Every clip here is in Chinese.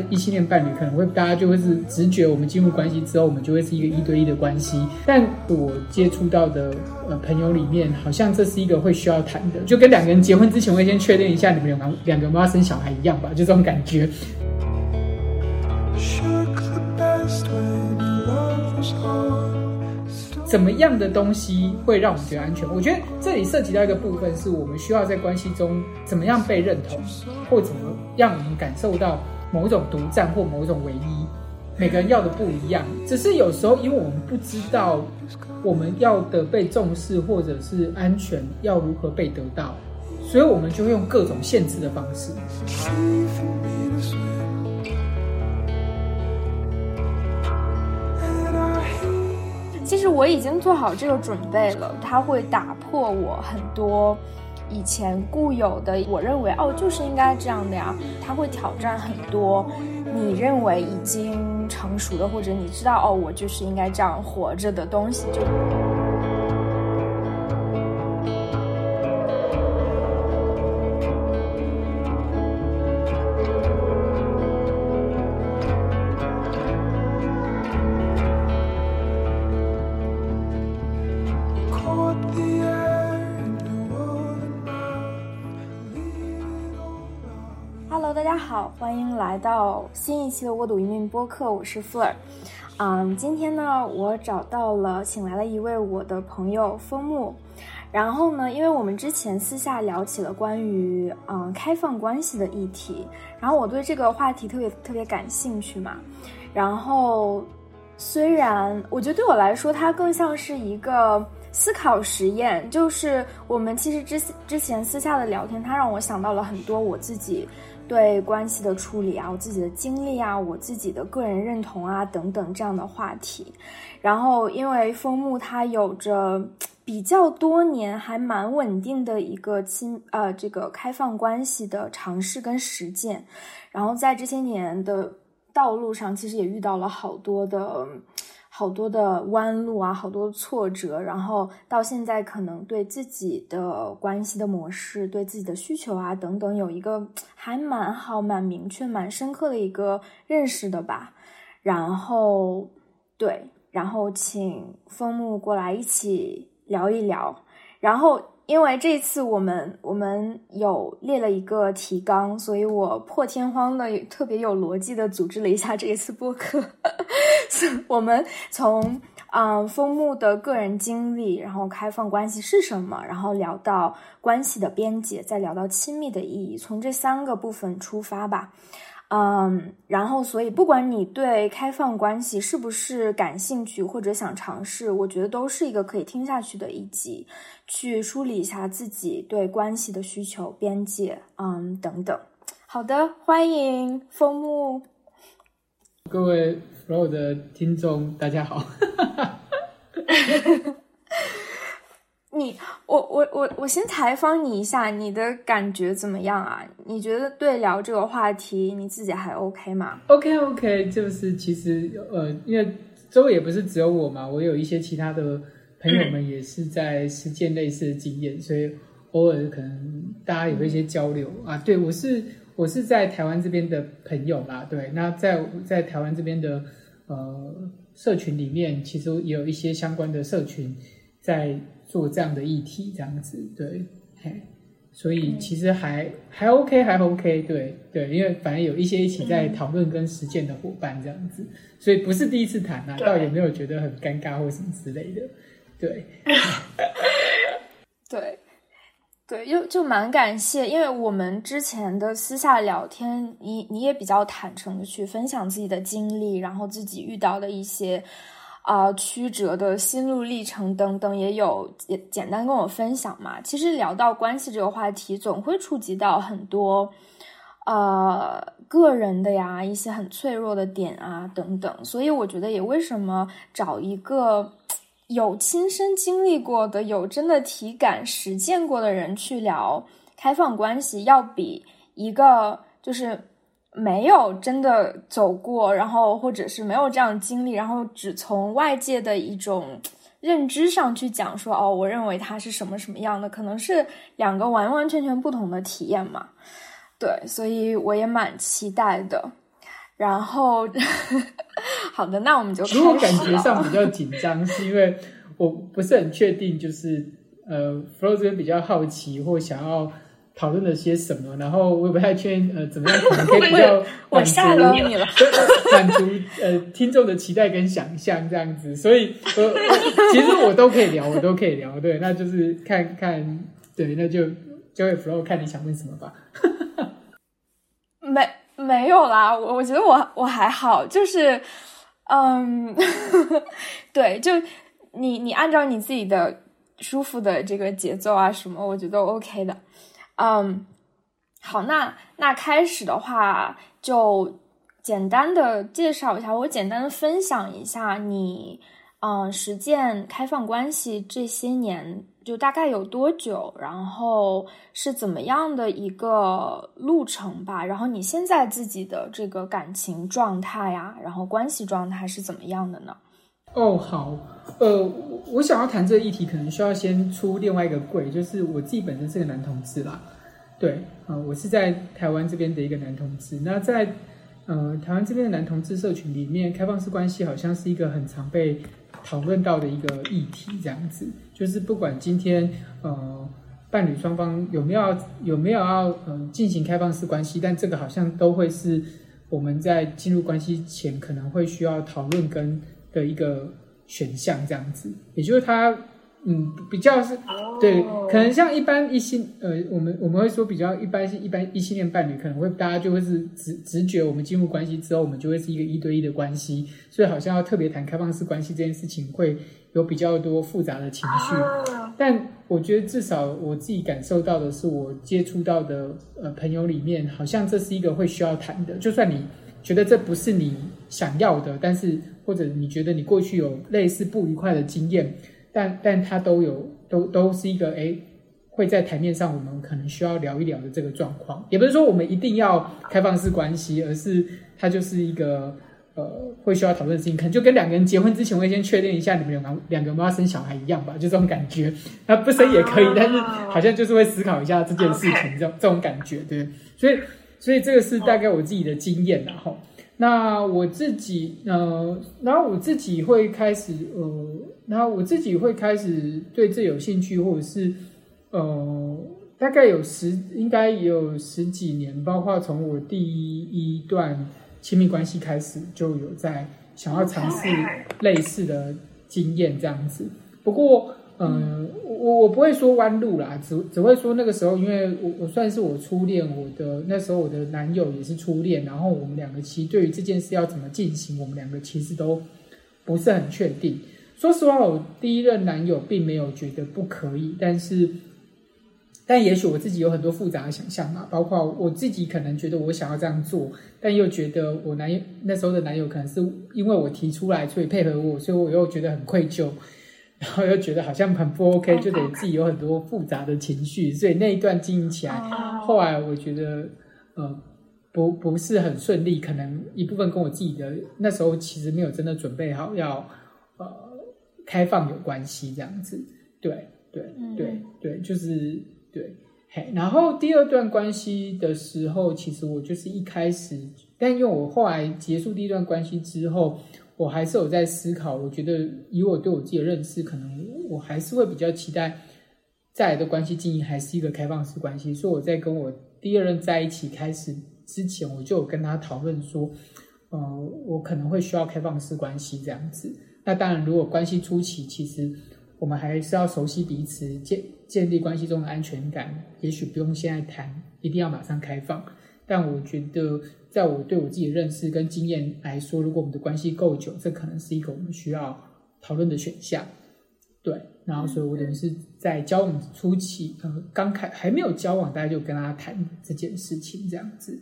一般异性恋伴侣可能会大家就会是直觉，我们进入关系之后，我们就会是一个一对一的关系。但我接触到的呃朋友里面，好像这是一个会需要谈的，就跟两个人结婚之前会先确认一下你们两个两个有没有要生小孩一样吧，就这种感觉。怎么样的东西会让我们觉得安全？我觉得这里涉及到一个部分，是我们需要在关系中怎么样被认同，或怎么样我们感受到某种独占或某种唯一。每个人要的不一样，只是有时候因为我们不知道我们要的被重视或者是安全要如何被得到，所以我们就会用各种限制的方式。其实我已经做好这个准备了，它会打破我很多以前固有的，我认为哦就是应该这样的呀，他会挑战很多你认为已经成熟的，或者你知道哦我就是应该这样活着的东西就。来到新一期的《沃赌移民》播客，我是 Fleur。嗯，今天呢，我找到了，请来了一位我的朋友枫木。然后呢，因为我们之前私下聊起了关于嗯开放关系的议题，然后我对这个话题特别特别感兴趣嘛。然后虽然我觉得对我来说，它更像是一个思考实验，就是我们其实之之前私下的聊天，它让我想到了很多我自己。对关系的处理啊，我自己的经历啊，我自己的个人认同啊，等等这样的话题。然后，因为枫木它有着比较多年还蛮稳定的一个亲呃这个开放关系的尝试跟实践，然后在这些年的道路上，其实也遇到了好多的。好多的弯路啊，好多挫折，然后到现在可能对自己的关系的模式、对自己的需求啊等等，有一个还蛮好、蛮明确、蛮深刻的一个认识的吧。然后，对，然后请枫木过来一起聊一聊。然后，因为这次我们我们有列了一个提纲，所以我破天荒的特别有逻辑的组织了一下这一次播客。我们从嗯枫木的个人经历，然后开放关系是什么，然后聊到关系的边界，再聊到亲密的意义，从这三个部分出发吧。嗯，然后所以不管你对开放关系是不是感兴趣或者想尝试，我觉得都是一个可以听下去的一集，去梳理一下自己对关系的需求、边界，嗯等等。好的，欢迎枫木。各位所有的听众，大家好。你，我，我，我，我先采访你一下，你的感觉怎么样啊？你觉得对聊这个话题，你自己还 OK 吗？OK，OK，就是其实呃，因为周围也不是只有我嘛，我有一些其他的朋友们也是在实践类似的经验，所以偶尔可能大家有一些交流。啊。对我是。我是在台湾这边的朋友啦，对，那在在台湾这边的呃社群里面，其实也有一些相关的社群在做这样的议题，这样子，对，嘿，所以其实还还 OK，还 OK，对。对，因为反正有一些一起在讨论跟实践的伙伴这样子，所以不是第一次谈啊，倒也没有觉得很尴尬或什么之类的，对，对。对，就就蛮感谢，因为我们之前的私下聊天，你你也比较坦诚的去分享自己的经历，然后自己遇到的一些啊曲折的心路历程等等，也有也简单跟我分享嘛。其实聊到关系这个话题，总会触及到很多呃个人的呀一些很脆弱的点啊等等，所以我觉得也为什么找一个。有亲身经历过的、有真的体感实践过的人去聊开放关系，要比一个就是没有真的走过，然后或者是没有这样经历，然后只从外界的一种认知上去讲说哦，我认为他是什么什么样的，可能是两个完完全全不同的体验嘛。对，所以我也蛮期待的。然后，好的，那我们就如果感觉上比较紧张，是因为我不是很确定，就是呃，Flo 这边比较好奇或想要讨论了些什么，然后我也不太确定呃，怎么样可能可以比较我吓到你了，满足呃听众的期待跟想象这样子，所以呃，其实我都可以聊，我都可以聊，对，那就是看看，对，那就交给 Flo 看你想问什么吧。没。没有啦，我我觉得我我还好，就是，嗯，对，就你你按照你自己的舒服的这个节奏啊什么，我觉得 OK 的，嗯，好，那那开始的话就简单的介绍一下，我简单的分享一下你嗯实践开放关系这些年。就大概有多久，然后是怎么样的一个路程吧？然后你现在自己的这个感情状态呀，然后关系状态是怎么样的呢？哦，好，呃，我想要谈这个议题，可能需要先出另外一个柜，就是我自己本身是个男同志啦。对，呃，我是在台湾这边的一个男同志。那在呃台湾这边的男同志社群里面，开放式关系好像是一个很常被。讨论到的一个议题，这样子，就是不管今天呃伴侣双方有没有有没有要嗯进行开放式关系，但这个好像都会是我们在进入关系前可能会需要讨论跟的一个选项，这样子，也就是他。嗯，比较是，对，可能像一般异性，呃，我们我们会说比较一般性，一般异性恋伴侣可能会大家就会是直直觉，我们进入关系之后，我们就会是一个一对一的关系，所以好像要特别谈开放式关系这件事情，会有比较多复杂的情绪。但我觉得至少我自己感受到的是，我接触到的呃朋友里面，好像这是一个会需要谈的。就算你觉得这不是你想要的，但是或者你觉得你过去有类似不愉快的经验。但但它都有都都是一个哎，会在台面上我们可能需要聊一聊的这个状况，也不是说我们一定要开放式关系，而是它就是一个呃会需要讨论的事情，可能就跟两个人结婚之前会先确定一下你们两个两个妈生小孩一样吧，就这种感觉。那不生也可以，但是好像就是会思考一下这件事情，这种这种感觉，对。所以所以这个是大概我自己的经验然后。那我自己，呃，然后我自己会开始，呃，然后我自己会开始对这有兴趣，或者是，呃，大概有十，应该也有十几年，包括从我第一段亲密关系开始，就有在想要尝试类似的经验这样子。不过，嗯，我我不会说弯路啦，只只会说那个时候，因为我我算是我初恋，我的那时候我的男友也是初恋，然后我们两个其实对于这件事要怎么进行，我们两个其实都不是很确定。说实话，我第一任男友并没有觉得不可以，但是，但也许我自己有很多复杂的想象嘛，包括我自己可能觉得我想要这样做，但又觉得我男友那时候的男友可能是因为我提出来，所以配合我，所以我又觉得很愧疚。然后又觉得好像很不 OK，就得自己有很多复杂的情绪，所以那一段经营起来，后来我觉得呃不不是很顺利，可能一部分跟我自己的那时候其实没有真的准备好要呃开放有关系这样子，对对对对，就是对嘿。然后第二段关系的时候，其实我就是一开始，但因为我后来结束第一段关系之后。我还是有在思考，我觉得以我对我自己的认识，可能我还是会比较期待再来的关系经营还是一个开放式关系。所以我在跟我第二任在一起开始之前，我就有跟他讨论说，呃，我可能会需要开放式关系这样子。那当然，如果关系初期，其实我们还是要熟悉彼此，建建立关系中的安全感。也许不用现在谈，一定要马上开放。但我觉得，在我对我自己的认识跟经验来说，如果我们的关系够久，这可能是一个我们需要讨论的选项。对，然后所以我等于是在交往初期，呃，刚开还没有交往，大家就跟他谈这件事情这样子。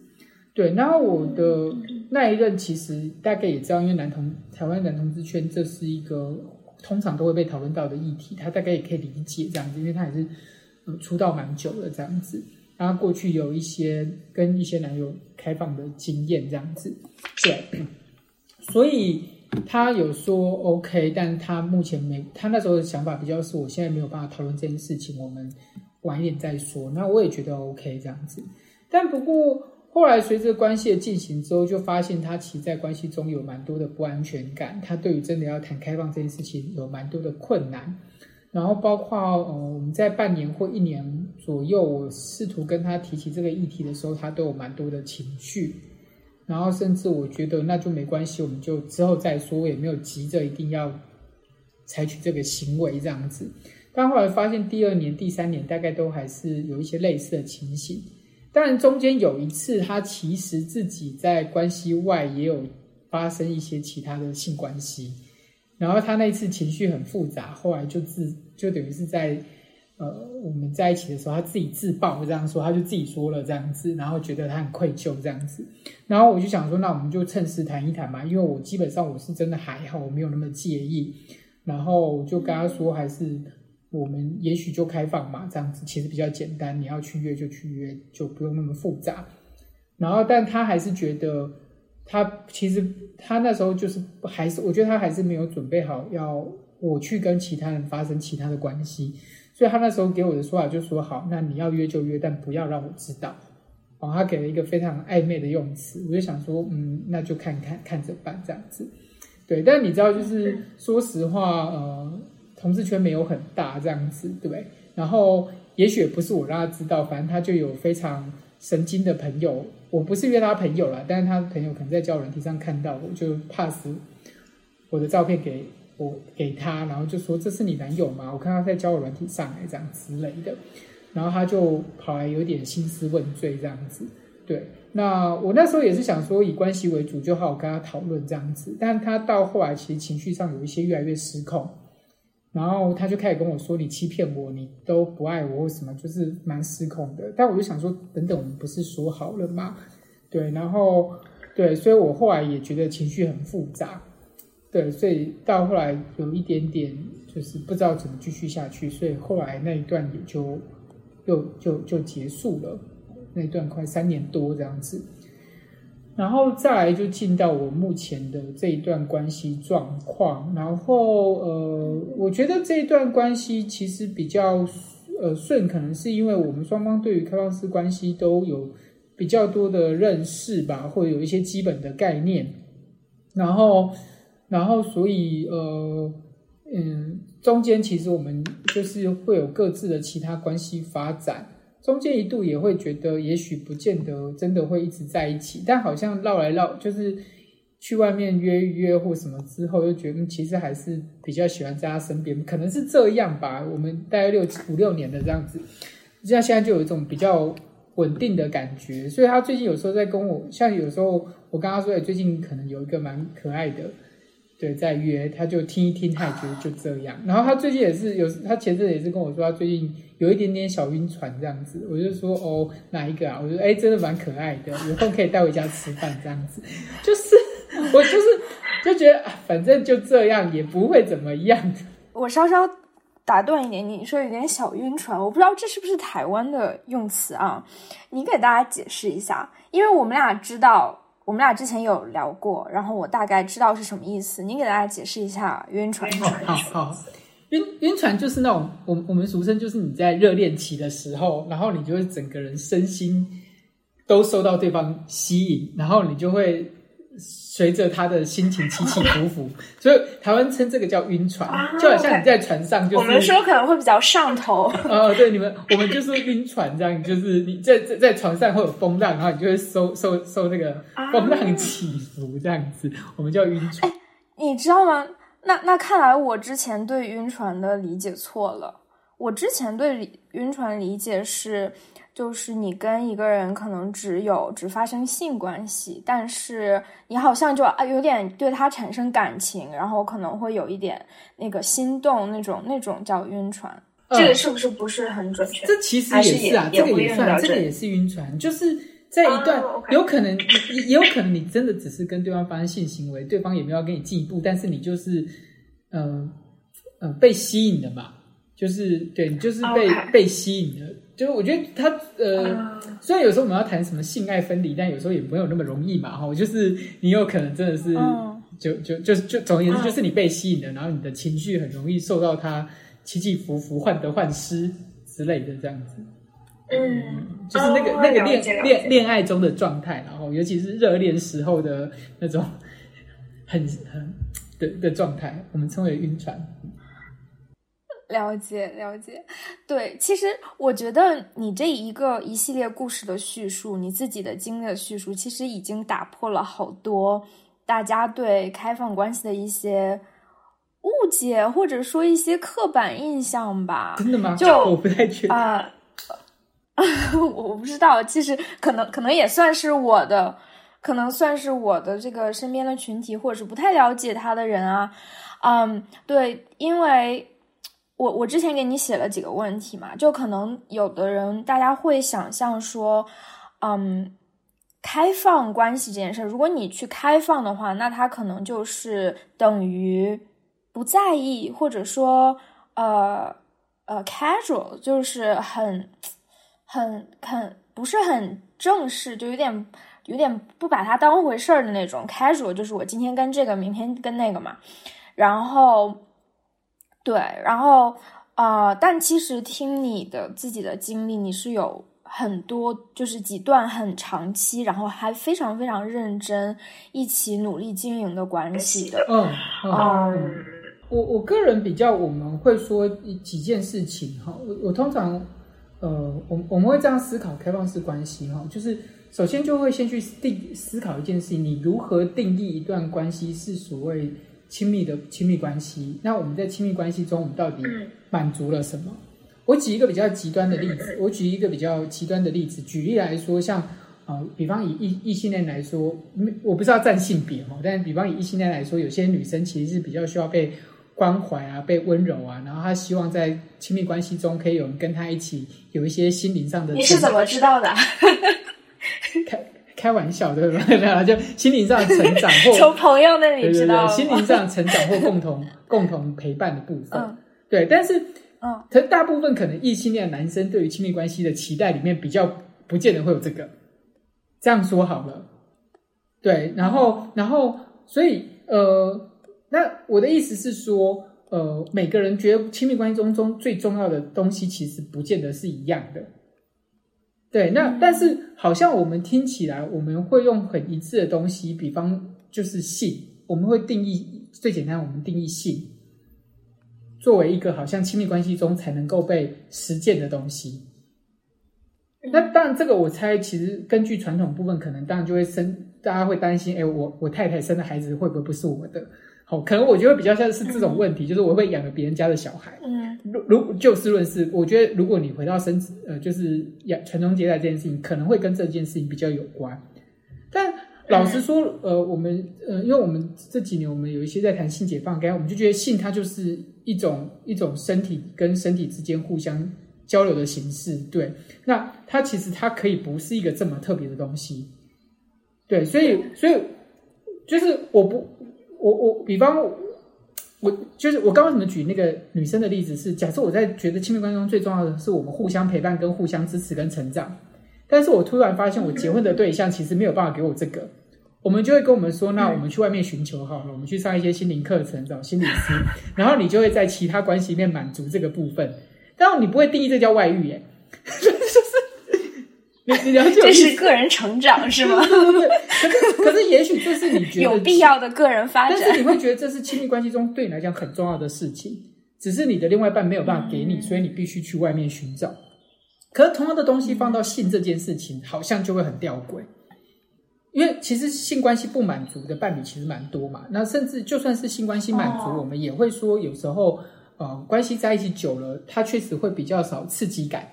对，然后我的那一任其实大概也知道，因为男同台湾男同志圈这是一个通常都会被讨论到的议题，他大概也可以理解这样子，因为他也是呃出道蛮久了这样子。他过去有一些跟一些男友开放的经验，这样子，对，所以他有说 OK，但他目前没，他那时候的想法比较是，我现在没有办法讨论这件事情，我们晚一点再说。那我也觉得 OK 这样子，但不过后来随着关系的进行之后，就发现他其实在关系中有蛮多的不安全感，他对于真的要谈开放这件事情有蛮多的困难。然后包括呃，我们在半年或一年左右，我试图跟他提起这个议题的时候，他都有蛮多的情绪。然后甚至我觉得那就没关系，我们就之后再说，也没有急着一定要采取这个行为这样子。但后来发现，第二年、第三年大概都还是有一些类似的情形。当然，中间有一次，他其实自己在关系外也有发生一些其他的性关系，然后他那次情绪很复杂，后来就自就等于是在呃我们在一起的时候，他自己自爆这样说，他就自己说了这样子，然后觉得他很愧疚这样子，然后我就想说，那我们就趁势谈一谈嘛，因为我基本上我是真的还好，我没有那么介意，然后就跟他说还是。我们也许就开放嘛，这样子其实比较简单。你要去约就去约，就不用那么复杂。然后，但他还是觉得，他其实他那时候就是还是，我觉得他还是没有准备好要我去跟其他人发生其他的关系。所以他那时候给我的说法就说：“好，那你要约就约，但不要让我知道。”哦，他给了一个非常暧昧的用词，我就想说，嗯，那就看看看着办这样子。对，但你知道，就是说实话，呃。同志圈没有很大这样子，对不对？然后也许不是我让他知道，反正他就有非常神经的朋友。我不是约他朋友了，但是他朋友可能在交友软件上看到，我就 pass 我的照片给我给他，然后就说这是你男友吗？我看他在交友软体上来这样之类的，然后他就跑来有点兴师问罪这样子。对，那我那时候也是想说以关系为主，就好好跟他讨论这样子。但他到后来其实情绪上有一些越来越失控。然后他就开始跟我说：“你欺骗我，你都不爱我，或什么，就是蛮失控的。”但我就想说：“等等，我们不是说好了吗？”对，然后对，所以我后来也觉得情绪很复杂。对，所以到后来有一点点就是不知道怎么继续下去，所以后来那一段也就又就就结束了。那段快三年多这样子。然后再来就进到我目前的这一段关系状况，然后呃，我觉得这一段关系其实比较呃顺，可能是因为我们双方对于开放式关系都有比较多的认识吧，或者有一些基本的概念，然后然后所以呃嗯，中间其实我们就是会有各自的其他关系发展。中间一度也会觉得，也许不见得真的会一直在一起，但好像绕来绕，就是去外面约一约或什么之后，又觉得其实还是比较喜欢在他身边，可能是这样吧。我们大概六五六年的这样子，像现在就有一种比较稳定的感觉。所以他最近有时候在跟我，像有时候我跟他说，哎，最近可能有一个蛮可爱的。对，在约，他就听一听，他也觉得就这样。然后他最近也是有，他前阵也是跟我说，他最近有一点点小晕船这样子。我就说，哦，哪一个啊？我说，哎，真的蛮可爱的，有空可以带回家吃饭这样子。就是 我就是就觉得啊，反正就这样，也不会怎么样。我稍稍打断一点，你说有点小晕船，我不知道这是不是台湾的用词啊？你给大家解释一下，因为我们俩知道。我们俩之前有聊过，然后我大概知道是什么意思。你给大家解释一下晕船。好好，晕晕船就是那种，我我们俗称就是你在热恋期的时候，然后你就会整个人身心都受到对方吸引，然后你就会。随着他的心情起起伏伏，所以台湾称这个叫晕船，就好像你在船上，就是我们说可能会比较上头。呃，对，你们我们就是晕船这样，就是你在在在船上会有风浪，然后你就会受受受那个风浪起伏这样子，我们叫晕船。你知道吗？那那看来我之前对晕船的理解错了。我之前对晕船理解是。就是你跟一个人可能只有只发生性关系，但是你好像就啊有点对他产生感情，然后可能会有一点那个心动那种那种叫晕船。这个是不是不是很准确？这其实也是啊，这个也算，这个也是晕船。就是在一段有可能也也有可能你真的只是跟对方发生性行为，对方也没有跟你进一步，但是你就是嗯嗯被吸引的嘛，就是对你就是被被吸引的。就我觉得他呃，虽然有时候我们要谈什么性爱分离，但有时候也没有那么容易嘛。哈，就是你有可能真的是，就就就就总而言之，就是你被吸引了，然后你的情绪很容易受到他起起伏伏、患得患失之类的这样子。嗯，就是那个、哦那个恋恋恋爱中的状态，然后尤其是热恋时候的那种很很的的状态，我们称为晕船。了解了解，对，其实我觉得你这一个一系列故事的叙述，你自己的经历的叙述，其实已经打破了好多大家对开放关系的一些误解，或者说一些刻板印象吧。真的吗？就 我不太确定。啊、我不知道，其实可能可能也算是我的，可能算是我的这个身边的群体，或者是不太了解他的人啊，嗯，对，因为我我之前给你写了几个问题嘛，就可能有的人大家会想象说，嗯，开放关系这件事，如果你去开放的话，那它可能就是等于不在意，或者说呃呃 casual，就是很很很不是很正式，就有点有点不把它当回事儿的那种。casual，就是我今天跟这个，明天跟那个嘛，然后对，然后呃，但其实听你的自己的经历，你是有很多就是几段很长期，然后还非常非常认真一起努力经营的关系的。嗯嗯嗯，我我个人比较，我们会说几件事情哈。我我通常呃，我我们会这样思考开放式关系哈，就是首先就会先去定思考一件事情，你如何定义一段关系是所谓亲密的亲密关系？那我们在亲密关系中，我们到底嗯满足了什么？我举一个比较极端的例子，我举一个比较极端的例子，举例来说，像呃，比方以异异性恋来说，我不知道占性别哈，但是比方以异性恋来说，有些女生其实是比较需要被关怀啊，被温柔啊，然后她希望在亲密关系中可以有人跟她一起有一些心灵上的你是怎么知道的？开开玩笑对吧？然后就心灵上的成长或 从朋友那里对对对，知道心灵上的成长或共同 共同陪伴的部分。嗯对，但是嗯，可大部分可能异性恋男生对于亲密关系的期待里面比较不见得会有这个。这样说好了，对，然后然后所以呃，那我的意思是说，呃，每个人觉得亲密关系中中最重要的东西，其实不见得是一样的。对，那、嗯但是好像我们听起来，我们会用很一致的东西，比方就是性，我们会定义最简单，我们定义性作为一个好像亲密关系中才能够被实践的东西。那当然，这个我猜，其实根据传统部分，可能当然就会生，大家会担心，哎，我我太太生的孩子会不会不是我的？好，可能我觉得比较像是这种问题，就是我会养了别人家的小孩。嗯如如就事论事，我觉得如果你回到生子，呃，就是养传宗接代这件事情，可能会跟这件事情比较有关。但老实说，呃，我们呃，因为我们这几年我们有一些在谈性解放，该我们就觉得性它就是一种一种身体跟身体之间互相交流的形式。对，那它其实它可以不是一个这么特别的东西。对，所以所以就是我不我我比方我就是我刚刚怎么举那个女生的例子是，假设我在觉得亲密关系中最重要的是我们互相陪伴、跟互相支持跟成长，但是我突然发现我结婚的对象其实没有办法给我这个，我们就会跟我们说，那我们去外面寻求好了，我们去上一些心灵课程，找心理师，然后你就会在其他关系里面满足这个部分，但你不会定义这叫外遇耶，你你了解这是个人成长是吗？对对对，可是可是也许这是你觉得有必要的个人发展。但是你会觉得这是亲密关系中对你来讲很重要的事情，只是你的另外一半没有办法给你，所以你必须去外面寻找。可是同样的东西放到性这件事情，好像就会很吊诡，因为其实性关系不满足的伴侣其实蛮多嘛。那甚至就算是性关系满足，哦我们也会说有时候呃关系在一起久了，它确实会比较少刺激感。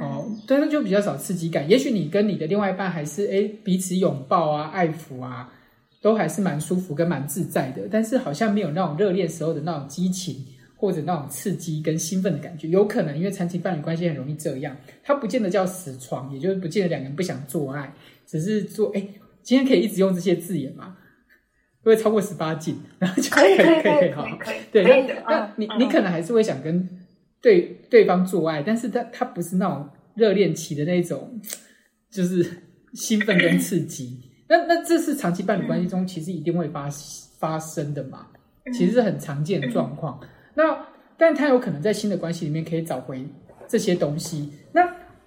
哦，对，那就比较少刺激感。也许你跟你的另外一半还是哎彼此拥抱啊、爱抚啊，都还是蛮舒服跟蛮自在的，但是好像没有那种热恋时候的那种激情或者那种刺激跟兴奋的感觉。有可能因为长期伴侣关系很容易这样，它不见得叫死床，也就是不见得两个人不想做爱，只是做哎，今天可以一直用这些字眼吗？会不会超过十八禁？然后就可以可以可以好可以，对。那那嗯你嗯你可能还是会想跟对对方做爱，但是他他不是那种热恋期的那种，就是兴奋跟刺激。那那这是长期伴侣关系中其实一定会发发生的嘛，其实是很常见的状况。那但他有可能在新的关系里面可以找回这些东西。那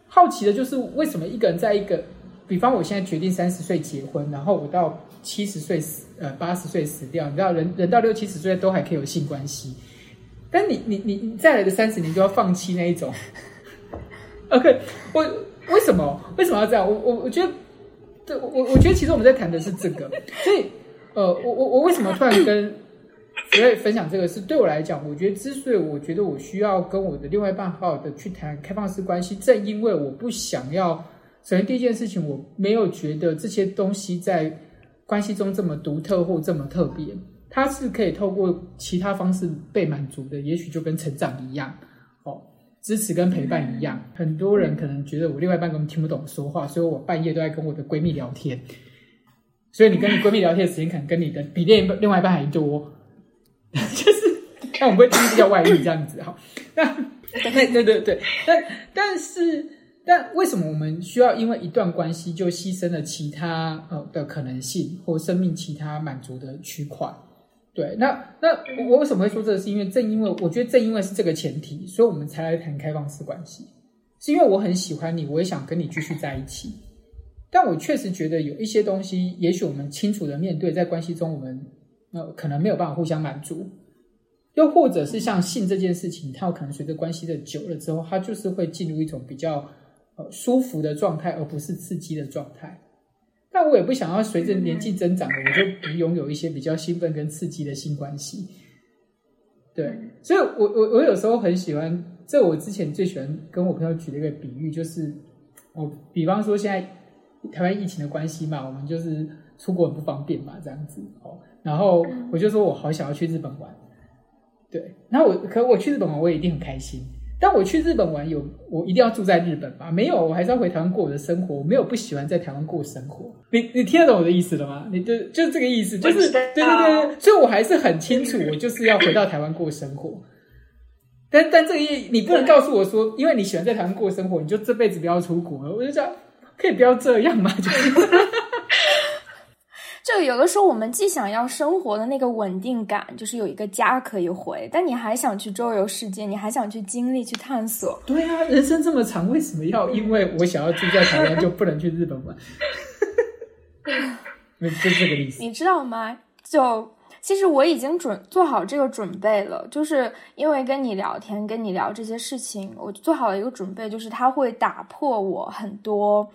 好奇的就是为什么一个人在一个，比方我现在决定三十岁结婚，然后我到七十岁死，呃八十岁死掉，你知道人人到六七十岁都还可以有性关系，但你你你你再来的三十年就要放弃那一种。OK，我为什么为什么要这样？我我我觉得，对我我觉得其实我们在谈的是这个，所以呃，我我我为什么突然跟 所以分享这个？是对我来讲，我觉得之所以我觉得我需要跟我的另外一半好好的去谈开放式关系，正因为我不想要。首先第一件事情，我没有觉得这些东西在关系中这么独特或这么特别，它是可以透过其他方式被满足的，也许就跟成长一样。哦支持跟陪伴一样，很多人可能觉得我另外一半根本听不懂说话，所以我半夜都在跟我的闺蜜聊天。所以你跟你闺蜜聊天的时间，可能跟你的比另另外一半还多。就是，但我们不会听这叫外遇这样子哈。那，对对对对，但但是，但为什么我们需要因为一段关系就牺牲了其他呃的可能性或生命其他满足的区块？对，那那我为什么会说这个？是因为正因为我觉得正因为是这个前提，所以我们才来谈开放式关系。是因为我很喜欢你，我也想跟你继续在一起。但我确实觉得有一些东西，也许我们清楚的面对，在关系中我们呃可能没有办法互相满足，又或者是像性这件事情，它有可能随着关系的久了之后，它就是会进入一种比较呃舒服的状态，而不是刺激的状态。但我也不想要随着年纪增长了，我就不拥有一些比较兴奋跟刺激的性关系。对，所以我我我有时候很喜欢，这我之前最喜欢跟我朋友举的一个比喻，就是我比方说现在台湾疫情的关系嘛，我们就是出国很不方便嘛，这样子哦。然后我就说我好想要去日本玩，对，然后我可我去日本玩，我也一定很开心。但我去日本玩，有我一定要住在日本吧？没有，我还是要回台湾过我的生活。我没有不喜欢在台湾过生活。你你听得懂我的意思了吗？你就就这个意思，就是对对对。所以我还是很清楚，我就是要回到台湾过生活。但但这个意，你不能告诉我说，因为你喜欢在台湾过生活，你就这辈子不要出国了。我就讲，可以不要这样嘛？就。就有的时候，我们既想要生活的那个稳定感，就是有一个家可以回，但你还想去周游世界，你还想去经历、去探索。对啊，人生这么长，为什么要因为我想要住在台湾就不能去日本玩？就这个意思。你知道吗？就其实我已经准做好这个准备了，就是因为跟你聊天、跟你聊这些事情，我做好了一个准备，就是它会打破我很多。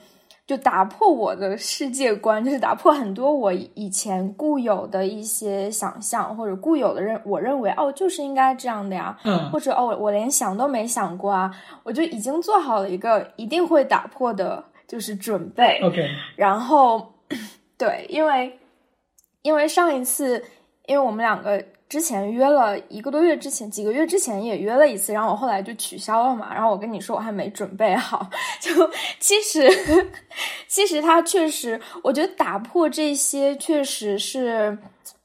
就打破我的世界观，就是打破很多我以前固有的一些想象，或者固有的认我认为哦，就是应该这样的呀，嗯，或者哦，我连想都没想过啊，我就已经做好了一个一定会打破的，就是准备。OK，然后 对，因为因为上一次，因为我们两个。之前约了一个多月之前，几个月之前也约了一次，然后我后来就取消了嘛。然后我跟你说，我还没准备好。就其实，其实他确实，我觉得打破这些确实是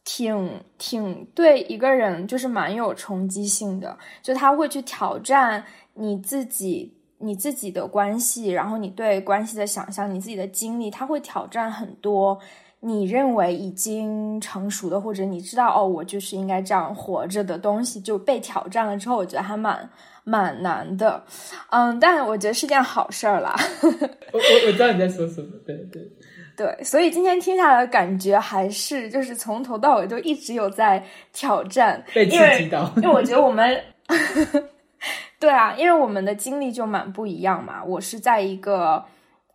挺挺对一个人就是蛮有冲击性的。就他会去挑战你自己、你自己的关系，然后你对关系的想象、你自己的经历，他会挑战很多。你认为已经成熟的，或者你知道哦，我就是应该这样活着的东西，就被挑战了之后，我觉得还蛮蛮难的，嗯，但我觉得是件好事儿啦。我我我知道你在说什么，对对 对，所以今天听下来感觉还是就是从头到尾都一直有在挑战，被刺激到，因为我觉得我们，对啊，因为我们的经历就蛮不一样嘛。我是在一个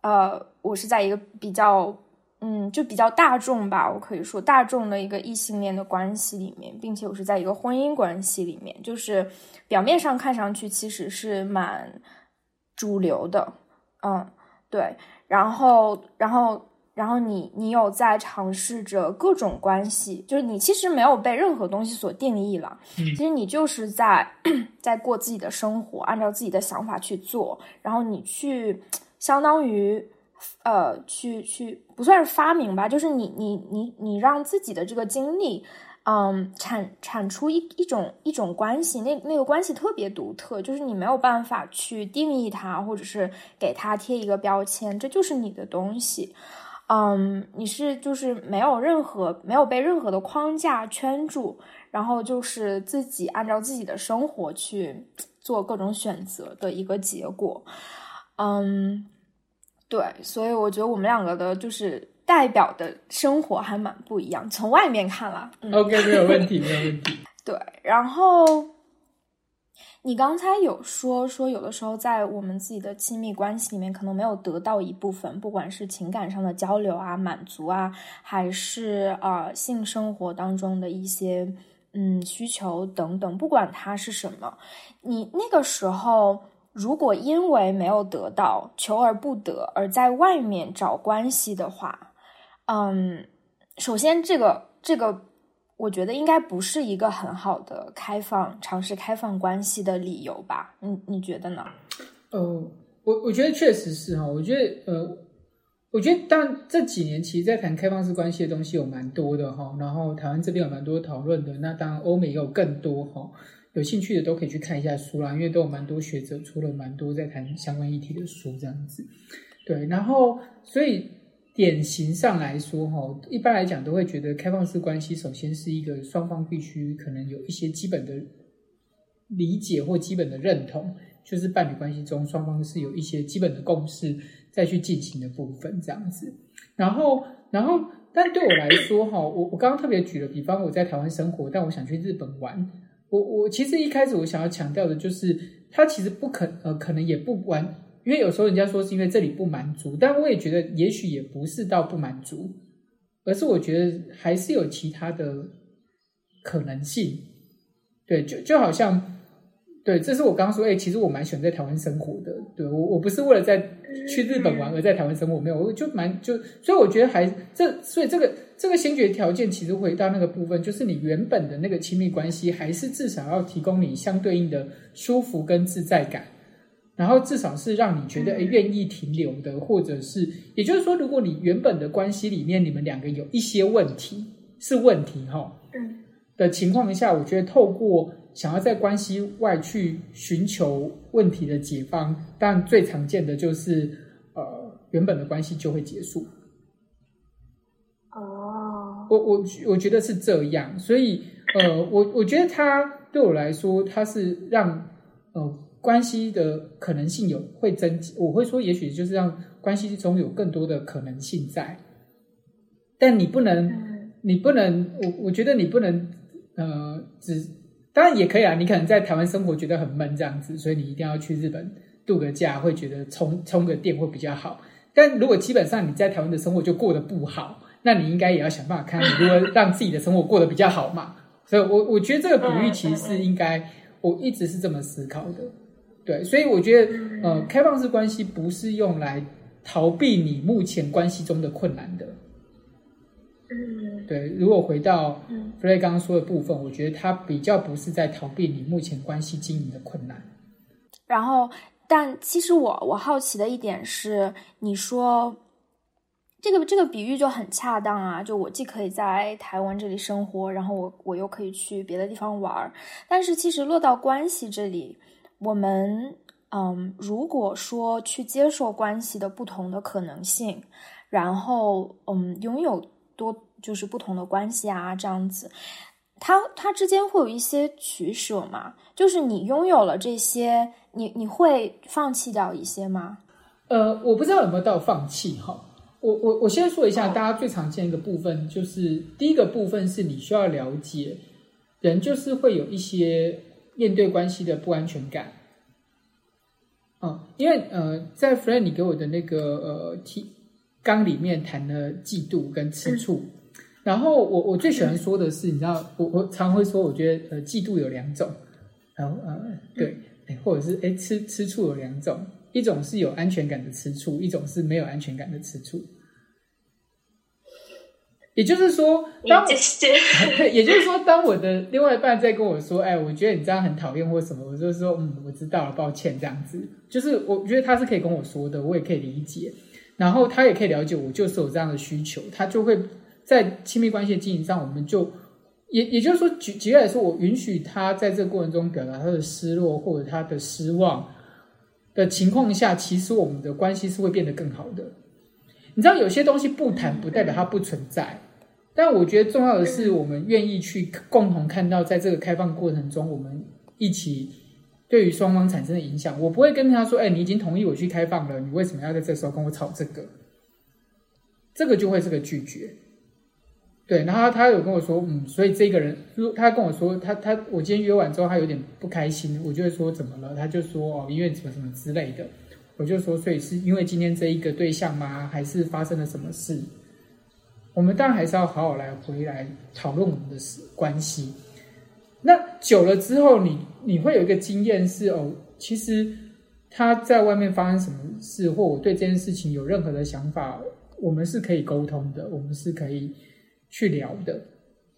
呃，我是在一个比较。嗯，就比较大众吧，我可以说大众的一个异性恋的关系里面，并且我是在一个婚姻关系里面，就是表面上看上去其实是蛮主流的，嗯，对，然后，然后，然后你你有在尝试着各种关系，就是你其实没有被任何东西所定义了，其实你就是在 在过自己的生活，按照自己的想法去做，然后你去相当于。呃，去去不算是发明吧，就是你你你你让自己的这个经历，嗯，产产出一一种一种关系，那那个关系特别独特，就是你没有办法去定义它，或者是给它贴一个标签，这就是你的东西，嗯，你是就是没有任何没有被任何的框架圈住，然后就是自己按照自己的生活去。做各种选择的一个结果。嗯，对，所以我觉得我们两个的就是代表的生活还蛮不一样。从外面看了，OK，没有问题，没有问题。对，然后。你刚才有说说，有的时候在我们自己的亲密关系里面，可能没有得到一部分，不管是情感上的交流啊、满足啊，还是啊性生活当中的一些嗯需求等等，不管它是什么，你那个时候如果因为没有得到，求而不得，而在外面找关系的话，嗯，首先这个这个。我觉得应该不是一个很好的开放尝试开放关系的理由吧？你你觉得呢？呃，我我觉得确实是哈。我觉得呃，我觉得但这几年其实，在谈开放式关系的东西有蛮多的哈。然后台湾这边有蛮多讨论的，那当然欧美也有更多哈。有兴趣的都可以去看一下书啦，因为都有蛮多学者出了蛮多在谈相关议题的书这样子。对，然后所以。典型上来说，哈，一般来讲都会觉得开放式关系首先是一个双方必须可能有一些基本的理解或基本的认同，就是伴侣关系中双方是有一些基本的共识再去进行的部分这样子。然后，然后，但对我来说，哈，我我刚刚特别举了比方，我在台湾生活，但我想去日本玩，我我其实一开始我想要强调的就是，他其实不可呃，可能也不完。因为有时候人家说是因为这里不满足，但我也觉得也许也不是到不满足，而是我觉得还是有其他的可能性。对，就就好像，对，这是我刚刚说，哎，其实我蛮喜欢在台湾生活的。对我，我不是为了在去日本玩而在台湾生活，没有，我就蛮就，所以我觉得还这，所以这个这个先决条件，其实回到那个部分，就是你原本的那个亲密关系，还是至少要提供你相对应的舒服跟自在感。然后至少是让你觉得诶愿意停留的，或者是，也就是说，如果你原本的关系里面你们两个有一些问题是问题哈，嗯。的情况下，我觉得透过想要在关系外去寻求问题的解方，但最常见的就是呃原本的关系就会结束。哦，我我我觉得是这样，所以呃我我觉得他对我来说，他是让呃。关系的可能性有会增，我会说，也许就是让关系中有更多的可能性在。但你不能，你不能，我我觉得你不能，呃，只当然也可以啊。你可能在台湾生活觉得很闷这样子，所以你一定要去日本度个假，会觉得充充个电会比较好。但如果基本上你在台湾的生活就过得不好，那你应该也要想办法看你如何让自己的生活过得比较好嘛。所以，我我觉得这个比喻其实是应该，我一直是这么思考的。对，所以我觉得，呃，开放式关系不是用来逃避你目前关系中的困难的。嗯，对。如果回到弗雷刚刚说的部分，我觉得他比较不是在逃避你目前关系经营的困难。然后，但其实我我好奇的一点是，你说这个这个比喻就很恰当啊，就我既可以在台湾这里生活，然后我我又可以去别的地方玩儿但是其实落到关系这里。我们嗯，如果说去接受关系的不同的可能性，然后嗯，拥有多就是不同的关系啊，这样子，它它之间会有一些取舍嘛？就是你拥有了这些，你你会放弃掉一些吗？呃，我不知道有没有到放弃哈。我我我先说一下，大家最常见一个部分，就是第一个部分是你需要了解，人就是会有一些。面对关系的不安全感，嗯，因为呃，在 friend 你给我的那个呃提纲里面谈了嫉妒跟吃醋，然后我我最喜欢说的是，你知道，我我常会说，我觉得呃嫉妒有两种，然后呃对，或者是哎吃吃醋有两种，一种是有安全感的吃醋，一种是没有安全感的吃醋。也就是说，当 也就是说，当我的另外一半在跟我说：“哎，我觉得你这样很讨厌，或什么。”我就说：“嗯，我知道了，抱歉。”这样子，就是我觉得他是可以跟我说的，我也可以理解。然后他也可以了解我，就是有这样的需求，他就会在亲密关系的经营上，我们就也也就是说，举举例来说，我允许他在这个过程中表达他的失落或者他的失望的情况下，其实我们的关系是会变得更好的。你知道，有些东西不谈，不代表它不存在。但我觉得重要的是，我们愿意去共同看到，在这个开放过程中，我们一起对于双方产生的影响，我不会跟他说：“哎，你已经同意我去开放了，你为什么要在这时候跟我吵这个？”这个就会是个拒绝。对，然后他有跟我说：“嗯，所以这个人，如他跟我说，他他我今天约完之后，他有点不开心。我就会说怎么了？他就说哦，因为什么什么之类的。我就说，所以是因为今天这一个对象吗？还是发生了什么事？我们当然还是要好好来回来讨论我们的关系。那久了之后，你你会有一个经验是哦，其实他在外面发生什么事，或我对这件事情有任何的想法，我们是可以沟通的，我们是可以去聊的。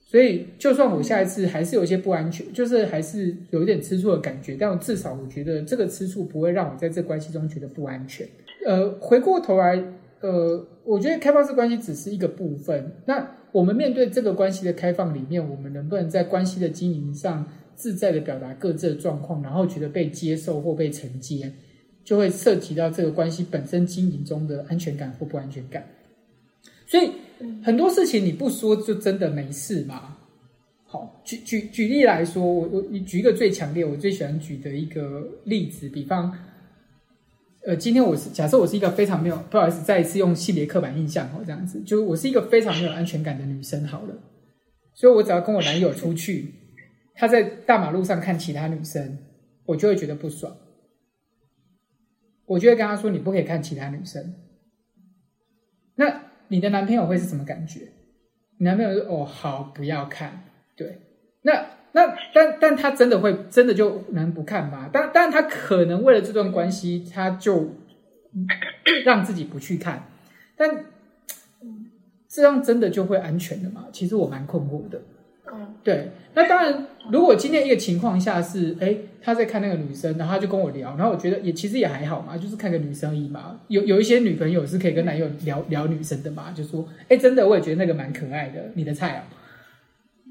所以，就算我下一次还是有一些不安全，就是还是有一点吃醋的感觉，但至少我觉得这个吃醋不会让我在这关系中觉得不安全。呃，回过头来，呃，我觉得开放式关系只是一个部分。那我们面对这个关系的开放里面，我们能不能在关系的经营上自在的表达各自的状况，然后觉得被接受或被承接，就会涉及到这个关系本身经营中的安全感或不安全感。所以。很多事情你不说就真的没事吗？好，举举举例来说，我我举一个最强烈、我最喜欢举的一个例子，比方，呃，今天我是假设我是一个非常没有不好意思，再一次用性别刻板印象哦，这样子，就是我是一个非常没有安全感的女生，好了，所以我只要跟我男友出去，他在大马路上看其他女生，我就会觉得不爽，我就会跟他说：“你不可以看其他女生。”那。你的男朋友会是什么感觉？你男朋友说：“哦，好，不要看。”对，那那但但他真的会真的就能不看吗？但但他可能为了这段关系，他就让自己不去看。但这样真的就会安全的吗？其实我蛮困惑的。嗯，对。那当然，如果今天一个情况下是，哎，他在看那个女生，然后他就跟我聊，然后我觉得也其实也还好嘛，就是看个女生而已嘛。有有一些女朋友是可以跟男友聊聊女生的嘛，就说，哎，真的我也觉得那个蛮可爱的，你的菜哦。